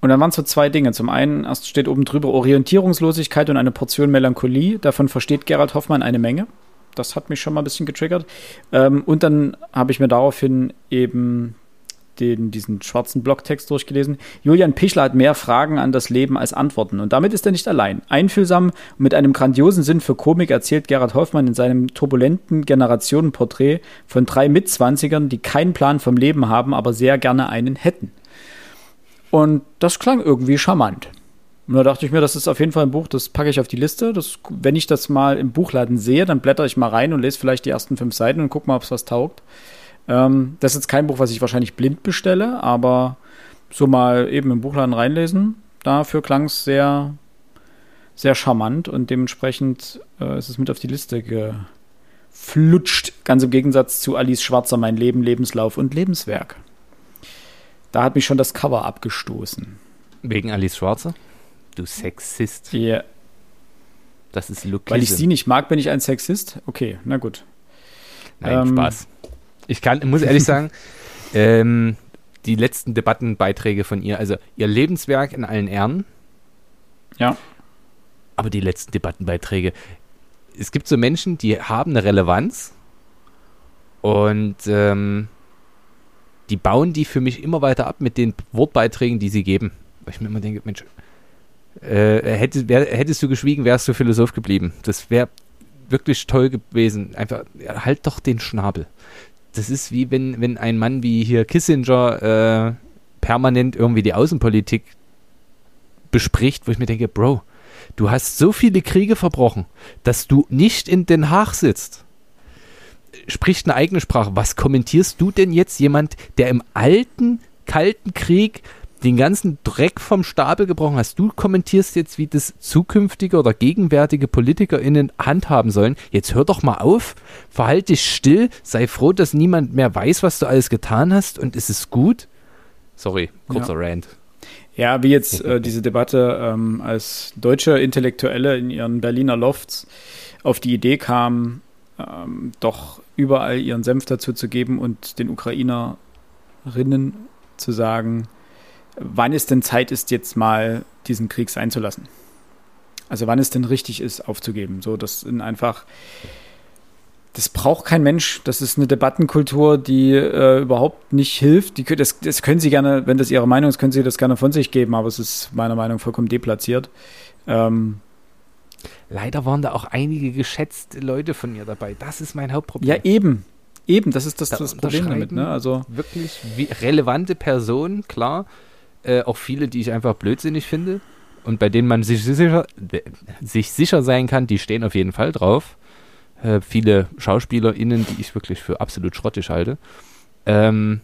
und dann waren es so zwei Dinge. Zum einen, erst steht oben drüber Orientierungslosigkeit und eine Portion Melancholie. Davon versteht Gerald Hoffmann eine Menge. Das hat mich schon mal ein bisschen getriggert. Ähm, und dann habe ich mir daraufhin eben den, diesen schwarzen Blocktext durchgelesen. Julian Pichler hat mehr Fragen an das Leben als Antworten. Und damit ist er nicht allein. Einfühlsam und mit einem grandiosen Sinn für Komik erzählt Gerhard Hoffmann in seinem turbulenten Generationenporträt von drei Mitzwanzigern, die keinen Plan vom Leben haben, aber sehr gerne einen hätten. Und das klang irgendwie charmant. Und da dachte ich mir, das ist auf jeden Fall ein Buch, das packe ich auf die Liste. Das, wenn ich das mal im Buchladen sehe, dann blätter ich mal rein und lese vielleicht die ersten fünf Seiten und gucke mal, ob es was taugt. Ähm, das ist jetzt kein Buch, was ich wahrscheinlich blind bestelle, aber so mal eben im Buchladen reinlesen, dafür klang es sehr, sehr charmant und dementsprechend äh, ist es mit auf die Liste geflutscht. Ganz im Gegensatz zu Alice Schwarzer, Mein Leben, Lebenslauf und Lebenswerk. Da hat mich schon das Cover abgestoßen. Wegen Alice Schwarzer? Du Sexist. Ja. Yeah. Das ist Lookism. Weil ich sie nicht mag, bin ich ein Sexist? Okay, na gut. Nein, ähm, Spaß. Ich kann, muss ehrlich sagen, ähm, die letzten Debattenbeiträge von ihr, also ihr Lebenswerk in allen Ehren. Ja. Aber die letzten Debattenbeiträge, es gibt so Menschen, die haben eine Relevanz und ähm, die bauen die für mich immer weiter ab mit den Wortbeiträgen, die sie geben. Weil ich mir immer denke, Mensch, äh, hättest, wär, hättest du geschwiegen, wärst du Philosoph geblieben. Das wäre wirklich toll gewesen. Einfach, ja, halt doch den Schnabel das ist wie wenn, wenn ein Mann wie hier Kissinger äh, permanent irgendwie die Außenpolitik bespricht, wo ich mir denke, Bro, du hast so viele Kriege verbrochen, dass du nicht in Den Haag sitzt. Spricht eine eigene Sprache. Was kommentierst du denn jetzt jemand, der im alten, kalten Krieg den ganzen Dreck vom Stapel gebrochen hast. Du kommentierst jetzt, wie das zukünftige oder gegenwärtige PolitikerInnen handhaben sollen. Jetzt hör doch mal auf, verhalte dich still, sei froh, dass niemand mehr weiß, was du alles getan hast und ist es gut? Sorry, kurzer ja. Rant. Ja, wie jetzt äh, diese Debatte ähm, als deutsche Intellektuelle in ihren Berliner Lofts auf die Idee kam, ähm, doch überall ihren Senf dazu zu geben und den Ukrainerinnen zu sagen, wann es denn Zeit ist, jetzt mal diesen Krieg sein zu lassen. Also wann es denn richtig ist, aufzugeben. So, das sind einfach, das braucht kein Mensch. Das ist eine Debattenkultur, die äh, überhaupt nicht hilft. Die, das, das können Sie gerne, wenn das Ihre Meinung ist, können Sie das gerne von sich geben, aber es ist meiner Meinung nach vollkommen deplatziert. Ähm, Leider waren da auch einige geschätzte Leute von ihr dabei. Das ist mein Hauptproblem. Ja, eben. Eben, das ist das, da das Problem damit. Ne? Also wirklich relevante Personen, klar. Äh, auch viele, die ich einfach blödsinnig finde und bei denen man sich sicher, sich sicher sein kann, die stehen auf jeden Fall drauf. Äh, viele SchauspielerInnen, die ich wirklich für absolut schrottig halte. Ähm,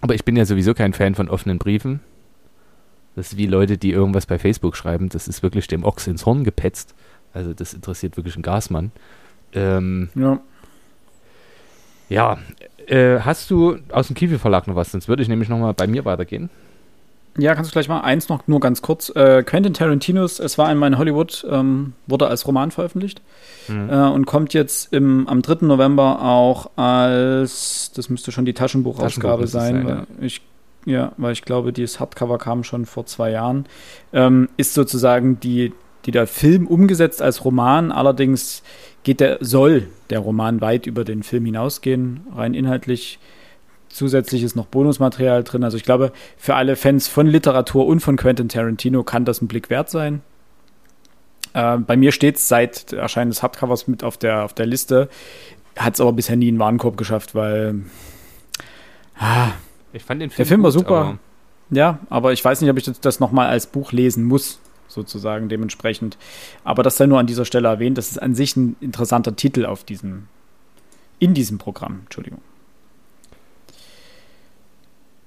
aber ich bin ja sowieso kein Fan von offenen Briefen. Das ist wie Leute, die irgendwas bei Facebook schreiben. Das ist wirklich dem Ochs ins Horn gepetzt. Also das interessiert wirklich einen Gasmann. Ähm, ja. Ja, äh, hast du aus dem Kiwi Verlag noch was? Sonst würde ich nämlich nochmal bei mir weitergehen. Ja, kannst du gleich mal. Eins noch nur ganz kurz. Äh, Quentin Tarantinos, es war einmal in Hollywood, ähm, wurde als Roman veröffentlicht mhm. äh, und kommt jetzt im, am 3. November auch als, das müsste schon die Taschenbuchausgabe Taschenbuch sein, sein weil ja. ich ja, weil ich glaube, dieses Hardcover kam schon vor zwei Jahren, ähm, ist sozusagen die, die der Film umgesetzt als Roman. Allerdings geht der, soll der Roman weit über den Film hinausgehen, rein inhaltlich Zusätzlich ist noch Bonusmaterial drin. Also ich glaube, für alle Fans von Literatur und von Quentin Tarantino kann das ein Blick wert sein. Äh, bei mir steht es seit Erscheinen des Hardcovers mit auf der, auf der Liste. Hat es aber bisher nie einen Warenkorb geschafft, weil. Ah, ich fand den Film Der Film gut, war super. Aber ja, aber ich weiß nicht, ob ich das, das nochmal als Buch lesen muss, sozusagen dementsprechend. Aber das sei nur an dieser Stelle erwähnt. Das ist an sich ein interessanter Titel auf diesem, in diesem Programm. Entschuldigung.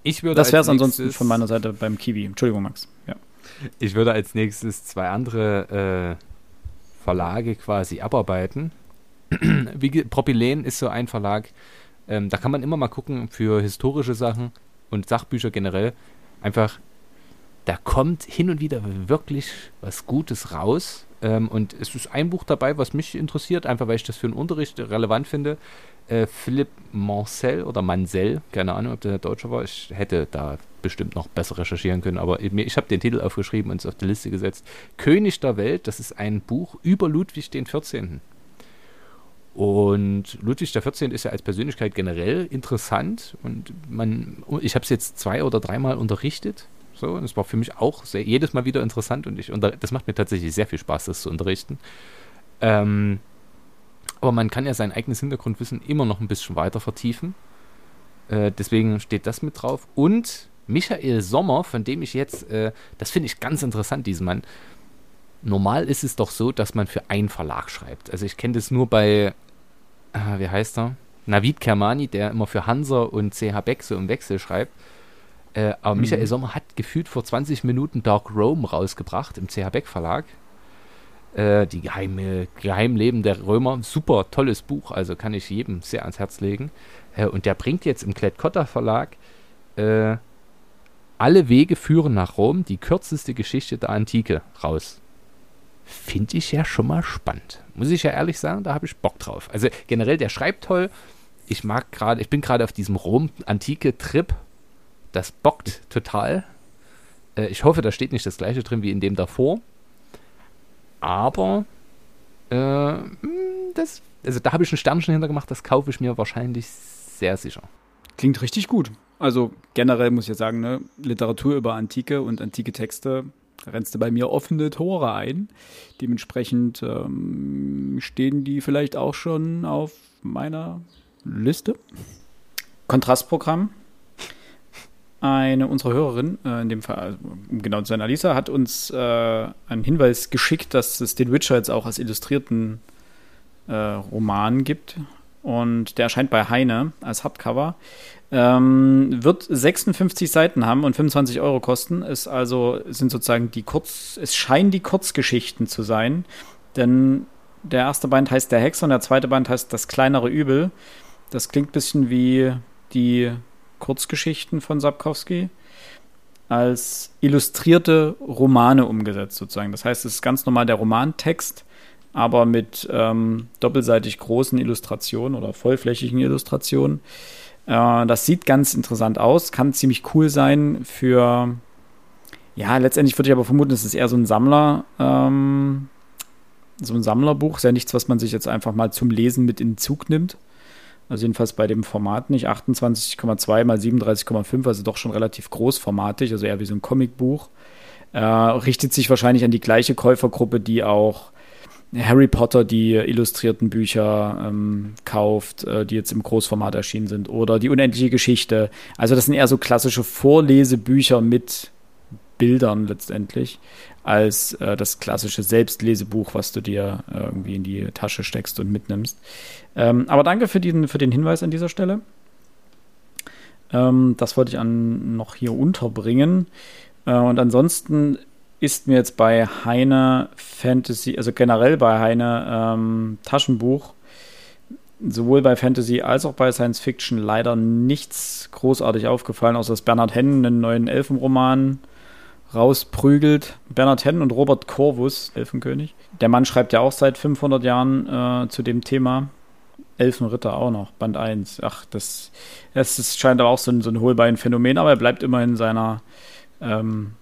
Ich würde das wäre es ansonsten von meiner Seite beim Kiwi. Entschuldigung, Max. Ja. Ich würde als nächstes zwei andere äh, Verlage quasi abarbeiten. Wie, Propylen ist so ein Verlag, ähm, da kann man immer mal gucken für historische Sachen und Sachbücher generell. Einfach, da kommt hin und wieder wirklich was Gutes raus. Ähm, und es ist ein Buch dabei, was mich interessiert, einfach weil ich das für den Unterricht relevant finde äh, Philipp Mansell oder Mansell, keine Ahnung, ob der Deutscher war. Ich hätte da bestimmt noch besser recherchieren können, aber ich, habe den Titel aufgeschrieben und es auf die Liste gesetzt. König der Welt, das ist ein Buch über Ludwig 14. Und Ludwig 14. ist ja als Persönlichkeit generell interessant und man, ich habe es jetzt zwei oder dreimal unterrichtet. So, und es war für mich auch sehr, jedes Mal wieder interessant und ich unter, das macht mir tatsächlich sehr viel Spaß, das zu unterrichten. Ähm, aber man kann ja sein eigenes Hintergrundwissen immer noch ein bisschen weiter vertiefen. Äh, deswegen steht das mit drauf. Und Michael Sommer, von dem ich jetzt, äh, das finde ich ganz interessant, diesen Mann. Normal ist es doch so, dass man für einen Verlag schreibt. Also ich kenne das nur bei, äh, wie heißt er? Navid Kermani, der immer für Hansa und CH Beck so im Wechsel schreibt. Äh, aber mhm. Michael Sommer hat gefühlt vor 20 Minuten Dark Rome rausgebracht im CH Beck Verlag. Äh, die geheime, Geheimleben der Römer. Super tolles Buch, also kann ich jedem sehr ans Herz legen. Äh, und der bringt jetzt im Klett-Cotta Verlag äh, Alle Wege führen nach Rom, die kürzeste Geschichte der Antike raus. Finde ich ja schon mal spannend. Muss ich ja ehrlich sagen, da habe ich Bock drauf. Also generell, der schreibt toll. Ich mag gerade, ich bin gerade auf diesem Rom-Antike-Trip. Das bockt total. Äh, ich hoffe, da steht nicht das gleiche drin wie in dem davor. Aber äh, hm, das, also da habe ich ein Sternchen hintergemacht, das kaufe ich mir wahrscheinlich sehr sicher. Klingt richtig gut. Also generell muss ich ja sagen, ne, Literatur über Antike und antike Texte rennst du bei mir offene Tore ein. Dementsprechend ähm, stehen die vielleicht auch schon auf meiner Liste. Kontrastprogramm eine unserer Hörerin, äh, in dem Fall, also, um genau zu sein, Alisa, hat uns äh, einen Hinweis geschickt, dass es den Witcher jetzt auch als illustrierten äh, Roman gibt. Und der erscheint bei Heine als Hardcover. Ähm, wird 56 Seiten haben und 25 Euro kosten. Ist also, sind sozusagen die Kurz, es scheinen die Kurzgeschichten zu sein. Denn der erste Band heißt Der Hexer und der zweite Band heißt Das kleinere Übel. Das klingt ein bisschen wie die Kurzgeschichten von Sapkowski als illustrierte Romane umgesetzt, sozusagen. Das heißt, es ist ganz normal der Romantext, aber mit ähm, doppelseitig großen Illustrationen oder vollflächigen Illustrationen. Äh, das sieht ganz interessant aus, kann ziemlich cool sein für. Ja, letztendlich würde ich aber vermuten, es ist eher so ein Sammler, ähm, so ein Sammlerbuch, ist ja nichts, was man sich jetzt einfach mal zum Lesen mit in den Zug nimmt. Also jedenfalls bei dem Format nicht. 28,2 mal 37,5, also doch schon relativ großformatig, also eher wie so ein Comicbuch. Äh, richtet sich wahrscheinlich an die gleiche Käufergruppe, die auch Harry Potter, die illustrierten Bücher ähm, kauft, äh, die jetzt im Großformat erschienen sind, oder die unendliche Geschichte. Also das sind eher so klassische Vorlesebücher mit Bildern letztendlich als äh, das klassische Selbstlesebuch, was du dir äh, irgendwie in die Tasche steckst und mitnimmst. Ähm, aber danke für den, für den Hinweis an dieser Stelle. Ähm, das wollte ich an, noch hier unterbringen. Äh, und ansonsten ist mir jetzt bei Heine Fantasy, also generell bei Heine ähm, Taschenbuch, sowohl bei Fantasy als auch bei Science Fiction leider nichts großartig aufgefallen, außer dass Bernhard Hennen einen neuen Elfenroman rausprügelt. Bernhard Henn und Robert Corvus, Elfenkönig. Der Mann schreibt ja auch seit 500 Jahren äh, zu dem Thema. Elfenritter auch noch, Band 1. Ach, das, das, das scheint aber auch so ein, so ein Hohlbein-Phänomen, aber er bleibt immerhin seiner, ähm,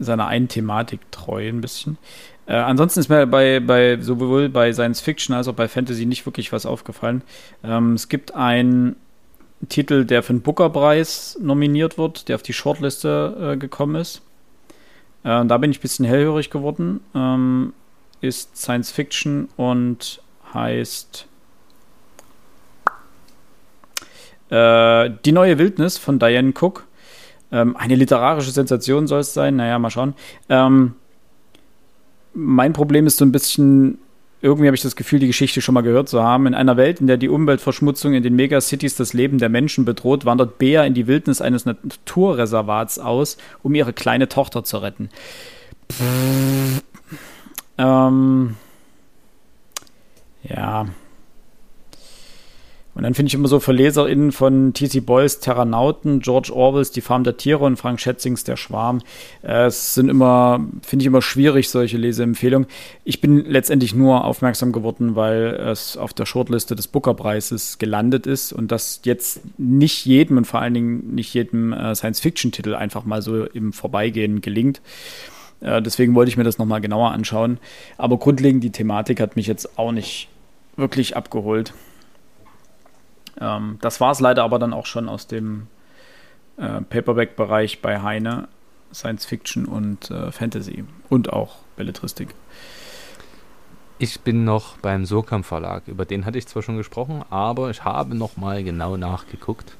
seiner einen Thematik treu ein bisschen. Äh, ansonsten ist mir bei, bei sowohl bei Science Fiction als auch bei Fantasy nicht wirklich was aufgefallen. Ähm, es gibt einen Titel, der für den Booker-Preis nominiert wird, der auf die Shortliste äh, gekommen ist. Äh, da bin ich ein bisschen hellhörig geworden. Ähm, ist Science Fiction und heißt äh, Die neue Wildnis von Diane Cook. Ähm, eine literarische Sensation soll es sein. Naja, mal schauen. Ähm, mein Problem ist so ein bisschen, irgendwie habe ich das Gefühl, die Geschichte schon mal gehört zu haben. In einer Welt, in der die Umweltverschmutzung in den Megacities das Leben der Menschen bedroht, wandert Bea in die Wildnis eines Naturreservats aus, um ihre kleine Tochter zu retten. ähm, ja, und dann finde ich immer so für LeserInnen von T.C. Boyles Terranauten, George Orwells Die Farm der Tiere und Frank Schätzings Der Schwarm. Äh, es sind immer, finde ich immer schwierig, solche Leseempfehlungen. Ich bin letztendlich nur aufmerksam geworden, weil es auf der Shortliste des Booker-Preises gelandet ist und das jetzt nicht jedem und vor allen Dingen nicht jedem äh, Science-Fiction-Titel einfach mal so im Vorbeigehen gelingt. Äh, deswegen wollte ich mir das nochmal genauer anschauen. Aber grundlegend die Thematik hat mich jetzt auch nicht wirklich abgeholt. Ähm, das war es leider aber dann auch schon aus dem äh, Paperback-Bereich bei Heine, Science Fiction und äh, Fantasy und auch Belletristik. Ich bin noch beim Surkamp Verlag. Über den hatte ich zwar schon gesprochen, aber ich habe noch mal genau nachgeguckt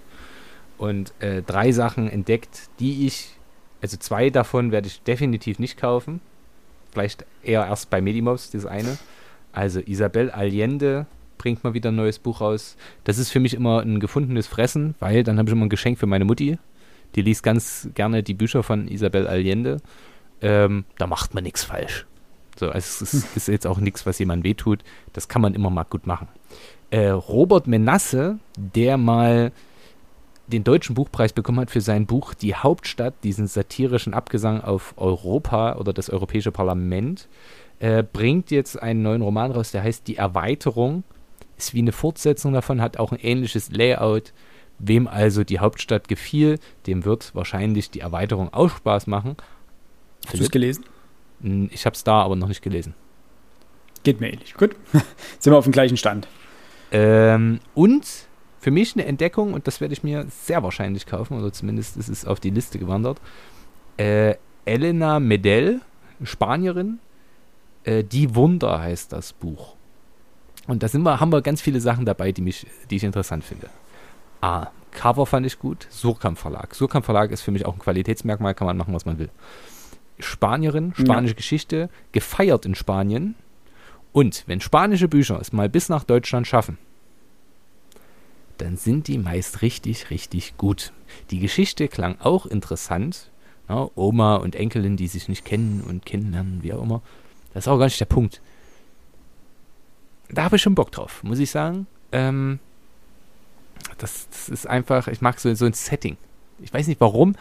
und äh, drei Sachen entdeckt, die ich, also zwei davon werde ich definitiv nicht kaufen. Vielleicht eher erst bei Medimobs, das eine. Also Isabel Allende bringt mal wieder ein neues Buch raus. Das ist für mich immer ein gefundenes Fressen, weil dann habe ich immer ein Geschenk für meine Mutti. Die liest ganz gerne die Bücher von Isabel Allende. Ähm, da macht man nichts falsch. So, also es ist, ist jetzt auch nichts, was jemand wehtut. Das kann man immer mal gut machen. Äh, Robert Menasse, der mal den deutschen Buchpreis bekommen hat für sein Buch Die Hauptstadt, diesen satirischen Abgesang auf Europa oder das Europäische Parlament, äh, bringt jetzt einen neuen Roman raus, der heißt Die Erweiterung ist wie eine Fortsetzung davon, hat auch ein ähnliches Layout. Wem also die Hauptstadt gefiel, dem wird wahrscheinlich die Erweiterung auch Spaß machen. Hast du es gelesen? Ich habe es da, aber noch nicht gelesen. Geht mir ähnlich. Gut. Sind wir auf dem gleichen Stand. Ähm, und für mich eine Entdeckung, und das werde ich mir sehr wahrscheinlich kaufen, oder zumindest ist es auf die Liste gewandert. Äh, Elena Medel, Spanierin. Äh, die Wunder heißt das Buch. Und da sind wir, haben wir ganz viele Sachen dabei, die, mich, die ich interessant finde. A. Cover fand ich gut. Surkamp Verlag. Surkamp Verlag ist für mich auch ein Qualitätsmerkmal, kann man machen, was man will. Spanierin, spanische ja. Geschichte, gefeiert in Spanien. Und wenn spanische Bücher es mal bis nach Deutschland schaffen, dann sind die meist richtig, richtig gut. Die Geschichte klang auch interessant. Ja, Oma und Enkelin, die sich nicht kennen und kennenlernen, wie auch immer. Das ist auch gar nicht der Punkt da habe ich schon Bock drauf, muss ich sagen. Ähm, das, das, ist einfach, ich mag so, so ein Setting. Ich weiß nicht warum,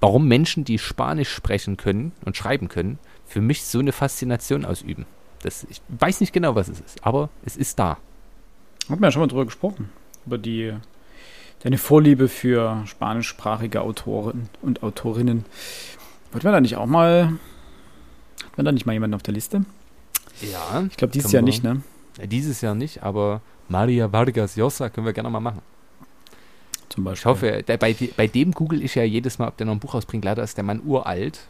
warum Menschen, die Spanisch sprechen können und schreiben können, für mich so eine Faszination ausüben. Das, ich weiß nicht genau, was es ist, aber es ist da. Haben wir ja schon mal drüber gesprochen. Über die deine Vorliebe für spanischsprachige Autoren und Autorinnen. Wollten wir da nicht auch mal. Hat man da nicht mal jemanden auf der Liste? Ja. Ich glaube, dieses Jahr nicht, ne? Dieses Jahr nicht, aber Maria Vargas Llosa können wir gerne mal machen. Zum Beispiel. Ich hoffe, der, bei, bei dem google ich ja jedes Mal, ob der noch ein Buch rausbringt. Leider ist der Mann uralt.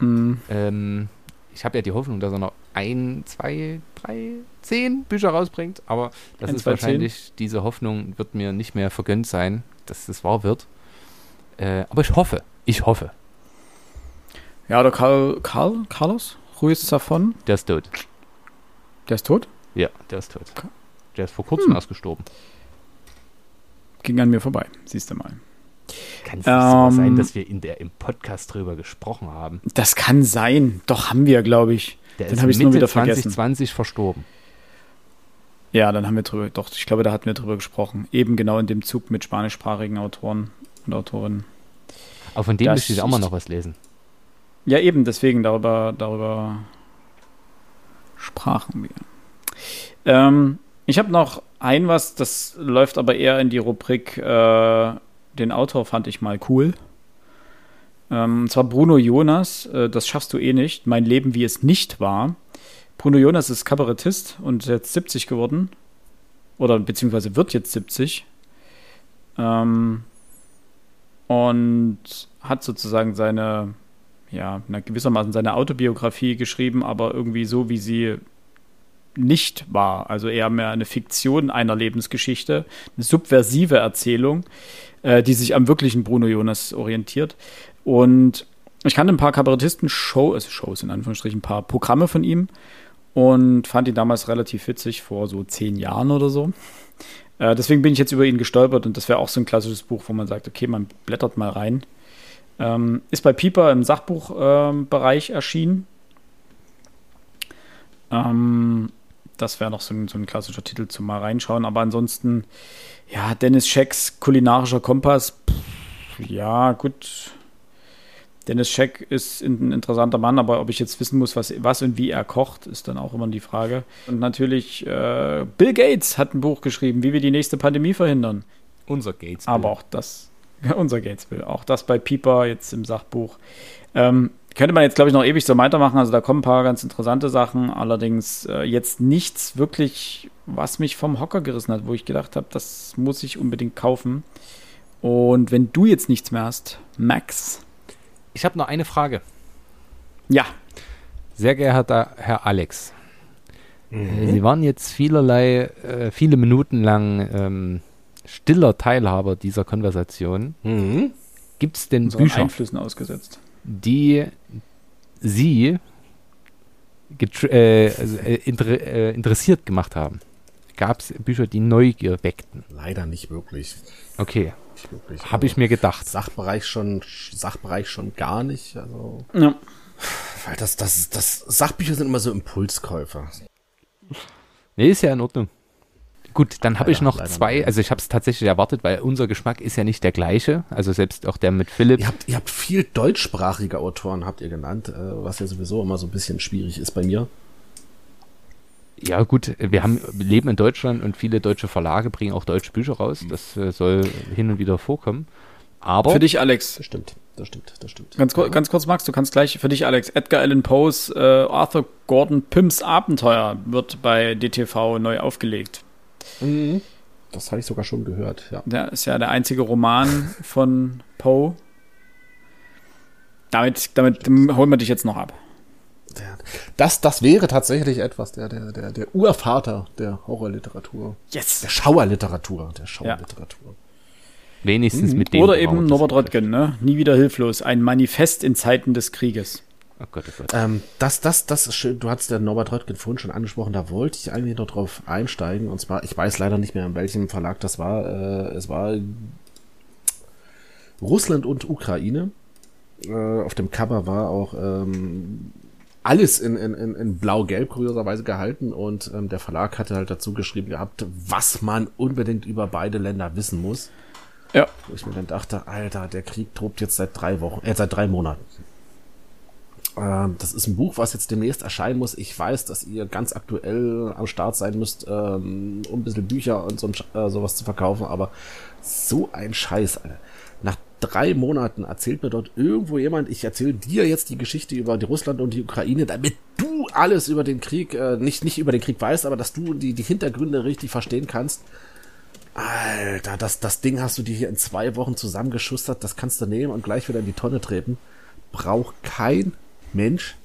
Mm. Ähm, ich habe ja die Hoffnung, dass er noch ein, zwei, drei, zehn Bücher rausbringt. Aber das ein, ist wahrscheinlich, zehn. diese Hoffnung wird mir nicht mehr vergönnt sein, dass das wahr wird. Äh, aber ich hoffe, ich hoffe. Ja, oder Karl, Karl, Carlos Ruiz Zafon. Der ist tot. Der ist tot? Ja, der ist tot. Der ist vor kurzem hm. erst gestorben. Ging an mir vorbei, siehst du mal. Kann es ähm, sein, dass wir in der, im Podcast drüber gesprochen haben? Das kann sein. Doch, haben wir, glaube ich. Der dann habe ich nur wieder 2020 verstorben. Ja, dann haben wir drüber, doch, ich glaube, da hatten wir drüber gesprochen. Eben genau in dem Zug mit spanischsprachigen Autoren und Autorinnen. Aber von dem müsste ich auch mal noch was lesen. Ja, eben, deswegen darüber, darüber sprachen wir. Ähm, ich habe noch ein was, das läuft aber eher in die Rubrik, äh, den Autor fand ich mal cool. Ähm, und zwar Bruno Jonas, äh, das schaffst du eh nicht, mein Leben wie es nicht war. Bruno Jonas ist Kabarettist und jetzt 70 geworden. Oder beziehungsweise wird jetzt 70. Ähm, und hat sozusagen seine, ja, gewissermaßen seine Autobiografie geschrieben, aber irgendwie so, wie sie nicht war. Also eher mehr eine Fiktion einer Lebensgeschichte, eine subversive Erzählung, äh, die sich am wirklichen Bruno Jonas orientiert. Und ich kannte ein paar Kabarettisten-Shows, also Shows in Anführungsstrichen, ein paar Programme von ihm und fand ihn damals relativ witzig, vor so zehn Jahren oder so. Äh, deswegen bin ich jetzt über ihn gestolpert und das wäre auch so ein klassisches Buch, wo man sagt, okay, man blättert mal rein. Ähm, ist bei Pieper im Sachbuchbereich ähm, erschienen. Ähm, das wäre noch so ein, so ein, klassischer Titel zum mal reinschauen. Aber ansonsten, ja, Dennis Schecks kulinarischer Kompass. Pff, ja, gut. Dennis Scheck ist ein interessanter Mann, aber ob ich jetzt wissen muss, was, was und wie er kocht, ist dann auch immer die Frage. Und natürlich, äh, Bill Gates hat ein Buch geschrieben, wie wir die nächste Pandemie verhindern. Unser Gates. -Bill. Aber auch das, ja, unser Gates Bill. Auch das bei Pieper jetzt im Sachbuch. Ähm, könnte man jetzt, glaube ich, noch ewig so weitermachen. Also da kommen ein paar ganz interessante Sachen. Allerdings äh, jetzt nichts wirklich, was mich vom Hocker gerissen hat, wo ich gedacht habe, das muss ich unbedingt kaufen. Und wenn du jetzt nichts mehr hast, Max. Ich habe noch eine Frage. Ja. Sehr geehrter Herr Alex. Mhm. Sie waren jetzt vielerlei, äh, viele Minuten lang ähm, stiller Teilhaber dieser Konversation. Mhm. Gibt es denn Unseren Bücher? Einflüssen ausgesetzt die sie äh, also, äh, inter äh, interessiert gemacht haben? Gab es Bücher, die Neugier weckten? Leider nicht wirklich. Okay. Habe ich mir gedacht. Sachbereich schon, Sachbereich schon gar nicht. Also, ja. Weil das, das, das, Sachbücher sind immer so Impulskäufer. Nee, ist ja in Ordnung. Gut, dann habe ich noch zwei, also ich habe es tatsächlich erwartet, weil unser Geschmack ist ja nicht der gleiche, also selbst auch der mit Philipp. Ihr habt, ihr habt viel deutschsprachige Autoren, habt ihr genannt, äh, was ja sowieso immer so ein bisschen schwierig ist bei mir. Ja, gut, wir haben leben in Deutschland und viele deutsche Verlage bringen auch deutsche Bücher raus. Das äh, soll hin und wieder vorkommen. Aber für dich, Alex. Das stimmt, das stimmt, das stimmt. Ganz, ja. ganz kurz, Max, du kannst gleich für dich, Alex. Edgar Allan Poes äh, Arthur Gordon Pyms Abenteuer wird bei DTV neu aufgelegt. Mhm. Das habe ich sogar schon gehört, ja. Der ist ja der einzige Roman von Poe. Damit, damit holen wir dich jetzt noch ab. Das, das wäre tatsächlich etwas, der, der, der, der Urvater der Horrorliteratur. Yes. Der Schauerliteratur. Der Schauerliteratur. Ja. Wenigstens mhm. mit dem. Oder eben Norbert Röttgen, ne? Nie wieder hilflos. Ein Manifest in Zeiten des Krieges. Oh Gott, oh Gott. Ähm, das, das, das ist schön. Du hast der Norbert Röttgen vorhin schon angesprochen. Da wollte ich eigentlich noch drauf einsteigen. Und zwar, ich weiß leider nicht mehr, in welchem Verlag das war. Äh, es war Russland und Ukraine. Äh, auf dem Cover war auch ähm, alles in, in, in blau-gelb kurioserweise gehalten und ähm, der Verlag hatte halt dazu geschrieben gehabt, was man unbedingt über beide Länder wissen muss. Ja. Wo ich mir dann dachte, Alter, der Krieg tobt jetzt seit drei Wochen, äh, seit drei Monaten. Ähm, das ist ein Buch, was jetzt demnächst erscheinen muss. Ich weiß, dass ihr ganz aktuell am Start sein müsst, ähm, um ein bisschen Bücher und so, äh, sowas zu verkaufen, aber so ein Scheiß, Alter. Nach drei Monaten erzählt mir dort irgendwo jemand, ich erzähle dir jetzt die Geschichte über die Russland und die Ukraine, damit du alles über den Krieg, äh, nicht, nicht über den Krieg weißt, aber dass du die, die Hintergründe richtig verstehen kannst. Alter, das, das Ding hast du dir hier in zwei Wochen zusammengeschustert, das kannst du nehmen und gleich wieder in die Tonne treten. Braucht kein Mensch.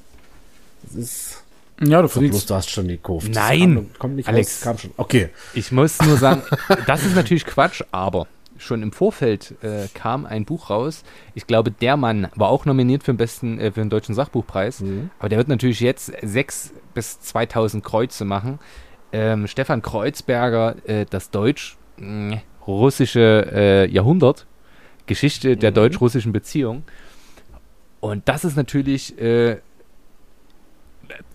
Das ist. Ja, du verdienst. Bloß, du hast schon gekauft. Nein, kam, kommt nicht Alex, raus, kam schon. Okay. Ich muss nur sagen, das ist natürlich Quatsch, aber schon im Vorfeld äh, kam ein Buch raus. Ich glaube, der Mann war auch nominiert für den besten, äh, für den deutschen Sachbuchpreis. Mhm. Aber der wird natürlich jetzt sechs bis 2000 Kreuze machen. Ähm, Stefan Kreuzberger, äh, das deutsch-russische äh, Jahrhundert, Geschichte der mhm. deutsch-russischen Beziehung. Und das ist natürlich, äh,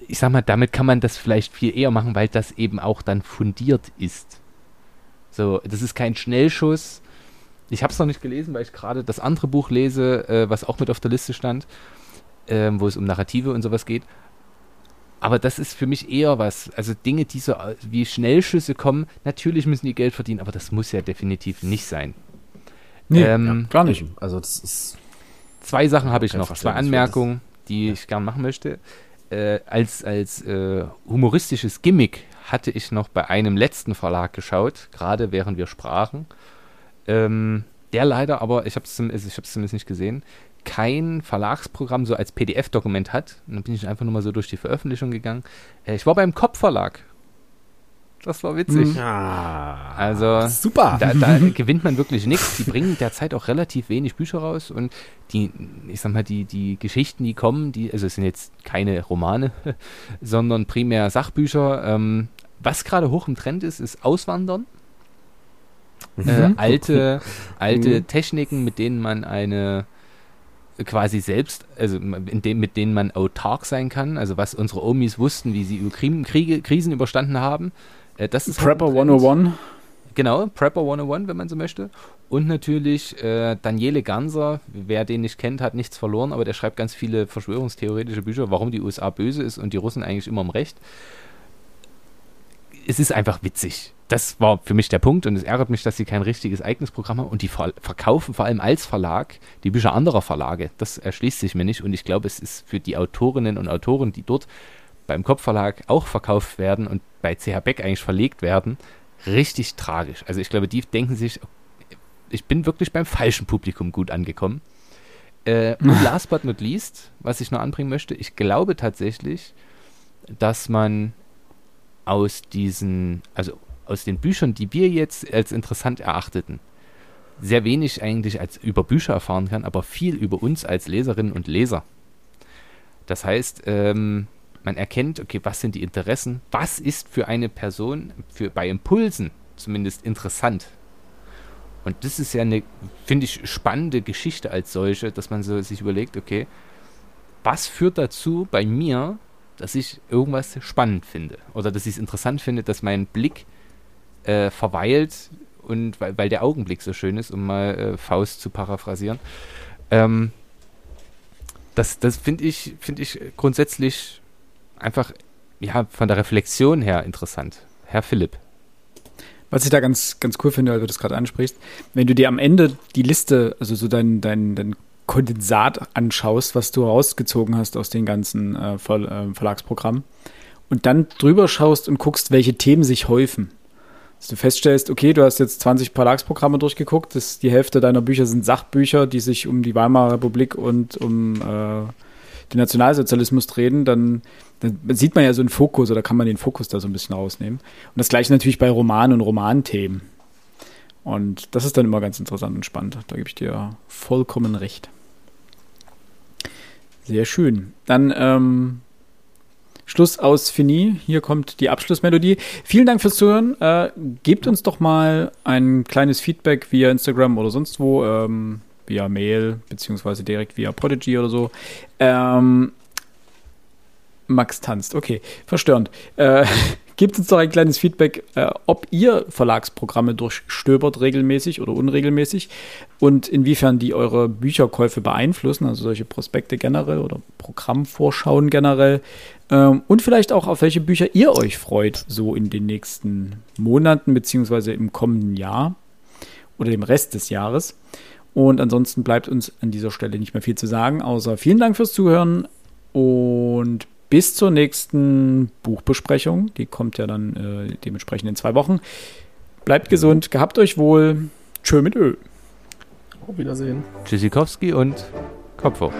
ich sag mal, damit kann man das vielleicht viel eher machen, weil das eben auch dann fundiert ist. So, das ist kein Schnellschuss. Ich habe es noch nicht gelesen, weil ich gerade das andere Buch lese, äh, was auch mit auf der Liste stand. ähm, wo es um Narrative und sowas geht. Aber das ist für mich eher was. Also Dinge, die so äh, wie Schnellschüsse kommen, natürlich müssen die Geld verdienen, aber das muss ja definitiv nicht sein. Nee, ähm, ja, gar nicht. Also das ist zwei Sachen habe ich noch, zwei Anmerkungen, die ja. ich gern machen möchte. Äh, als als äh, humoristisches Gimmick hatte ich noch bei einem letzten Verlag geschaut, gerade während wir sprachen. Ähm, der leider aber, ich habe es ich zumindest nicht gesehen, kein Verlagsprogramm so als PDF-Dokument hat. Und dann bin ich einfach nur mal so durch die Veröffentlichung gegangen. Äh, ich war beim Kopfverlag. Das war witzig. Ja, also super. Da, da gewinnt man wirklich nichts. Die bringen derzeit auch relativ wenig Bücher raus und die, ich sag mal, die, die Geschichten, die kommen, die, also es sind jetzt keine Romane, sondern primär Sachbücher. Ähm, was gerade hoch im Trend ist, ist Auswandern. Mhm. Äh, alte, alte mhm. Techniken, mit denen man eine quasi selbst, also in dem, mit denen man autark sein kann, also was unsere Omis wussten, wie sie über Kriege, Krisen überstanden haben. Äh, das ist Prepper 101. Genau, Prepper 101, wenn man so möchte. Und natürlich äh, Daniele Ganser, wer den nicht kennt, hat nichts verloren, aber der schreibt ganz viele verschwörungstheoretische Bücher, warum die USA böse ist und die Russen eigentlich immer im Recht. Es ist einfach witzig das war für mich der Punkt und es ärgert mich, dass sie kein richtiges eigenes Programm haben und die ver verkaufen vor allem als Verlag die Bücher anderer Verlage. Das erschließt sich mir nicht und ich glaube, es ist für die Autorinnen und Autoren, die dort beim Kopfverlag auch verkauft werden und bei CH Beck eigentlich verlegt werden, richtig tragisch. Also ich glaube, die denken sich, ich bin wirklich beim falschen Publikum gut angekommen. Äh, und last but not least, was ich noch anbringen möchte, ich glaube tatsächlich, dass man aus diesen, also aus den Büchern, die wir jetzt als interessant erachteten, sehr wenig eigentlich als über Bücher erfahren kann, aber viel über uns als Leserinnen und Leser. Das heißt, ähm, man erkennt, okay, was sind die Interessen, was ist für eine Person für, bei Impulsen zumindest interessant. Und das ist ja eine, finde ich, spannende Geschichte als solche, dass man so sich überlegt, okay, was führt dazu bei mir, dass ich irgendwas spannend finde oder dass ich es interessant finde, dass mein Blick äh, verweilt und weil, weil der Augenblick so schön ist, um mal äh, Faust zu paraphrasieren. Ähm, das das finde ich, find ich grundsätzlich einfach ja, von der Reflexion her interessant. Herr Philipp. Was ich da ganz, ganz cool finde, weil du das gerade ansprichst, wenn du dir am Ende die Liste, also so dein, dein, dein Kondensat anschaust, was du rausgezogen hast aus den ganzen äh, Ver, äh, Verlagsprogrammen und dann drüber schaust und guckst, welche Themen sich häufen dass du feststellst, okay, du hast jetzt 20 Verlagsprogramme durchgeguckt, das, die Hälfte deiner Bücher sind Sachbücher, die sich um die Weimarer Republik und um äh, den Nationalsozialismus drehen, dann, dann, sieht man ja so einen Fokus oder kann man den Fokus da so ein bisschen rausnehmen. Und das gleiche natürlich bei Romanen und Romanthemen. Und das ist dann immer ganz interessant und spannend. Da gebe ich dir vollkommen recht. Sehr schön. Dann ähm, Schluss aus Fini. Hier kommt die Abschlussmelodie. Vielen Dank fürs Zuhören. Äh, gebt uns doch mal ein kleines Feedback via Instagram oder sonst wo, ähm, via Mail, beziehungsweise direkt via Prodigy oder so. Ähm, Max tanzt, okay, verstörend. Äh, Gebt uns doch ein kleines Feedback, äh, ob ihr Verlagsprogramme durchstöbert regelmäßig oder unregelmäßig und inwiefern die eure Bücherkäufe beeinflussen, also solche Prospekte generell oder Programmvorschauen generell. Ähm, und vielleicht auch, auf welche Bücher ihr euch freut, so in den nächsten Monaten beziehungsweise im kommenden Jahr oder dem Rest des Jahres. Und ansonsten bleibt uns an dieser Stelle nicht mehr viel zu sagen, außer vielen Dank fürs Zuhören und bis zur nächsten Buchbesprechung. Die kommt ja dann äh, dementsprechend in zwei Wochen. Bleibt gesund, gehabt euch wohl. Tschö mit Ö. Auf Wiedersehen. Tschüssikowski und Kopf hoch.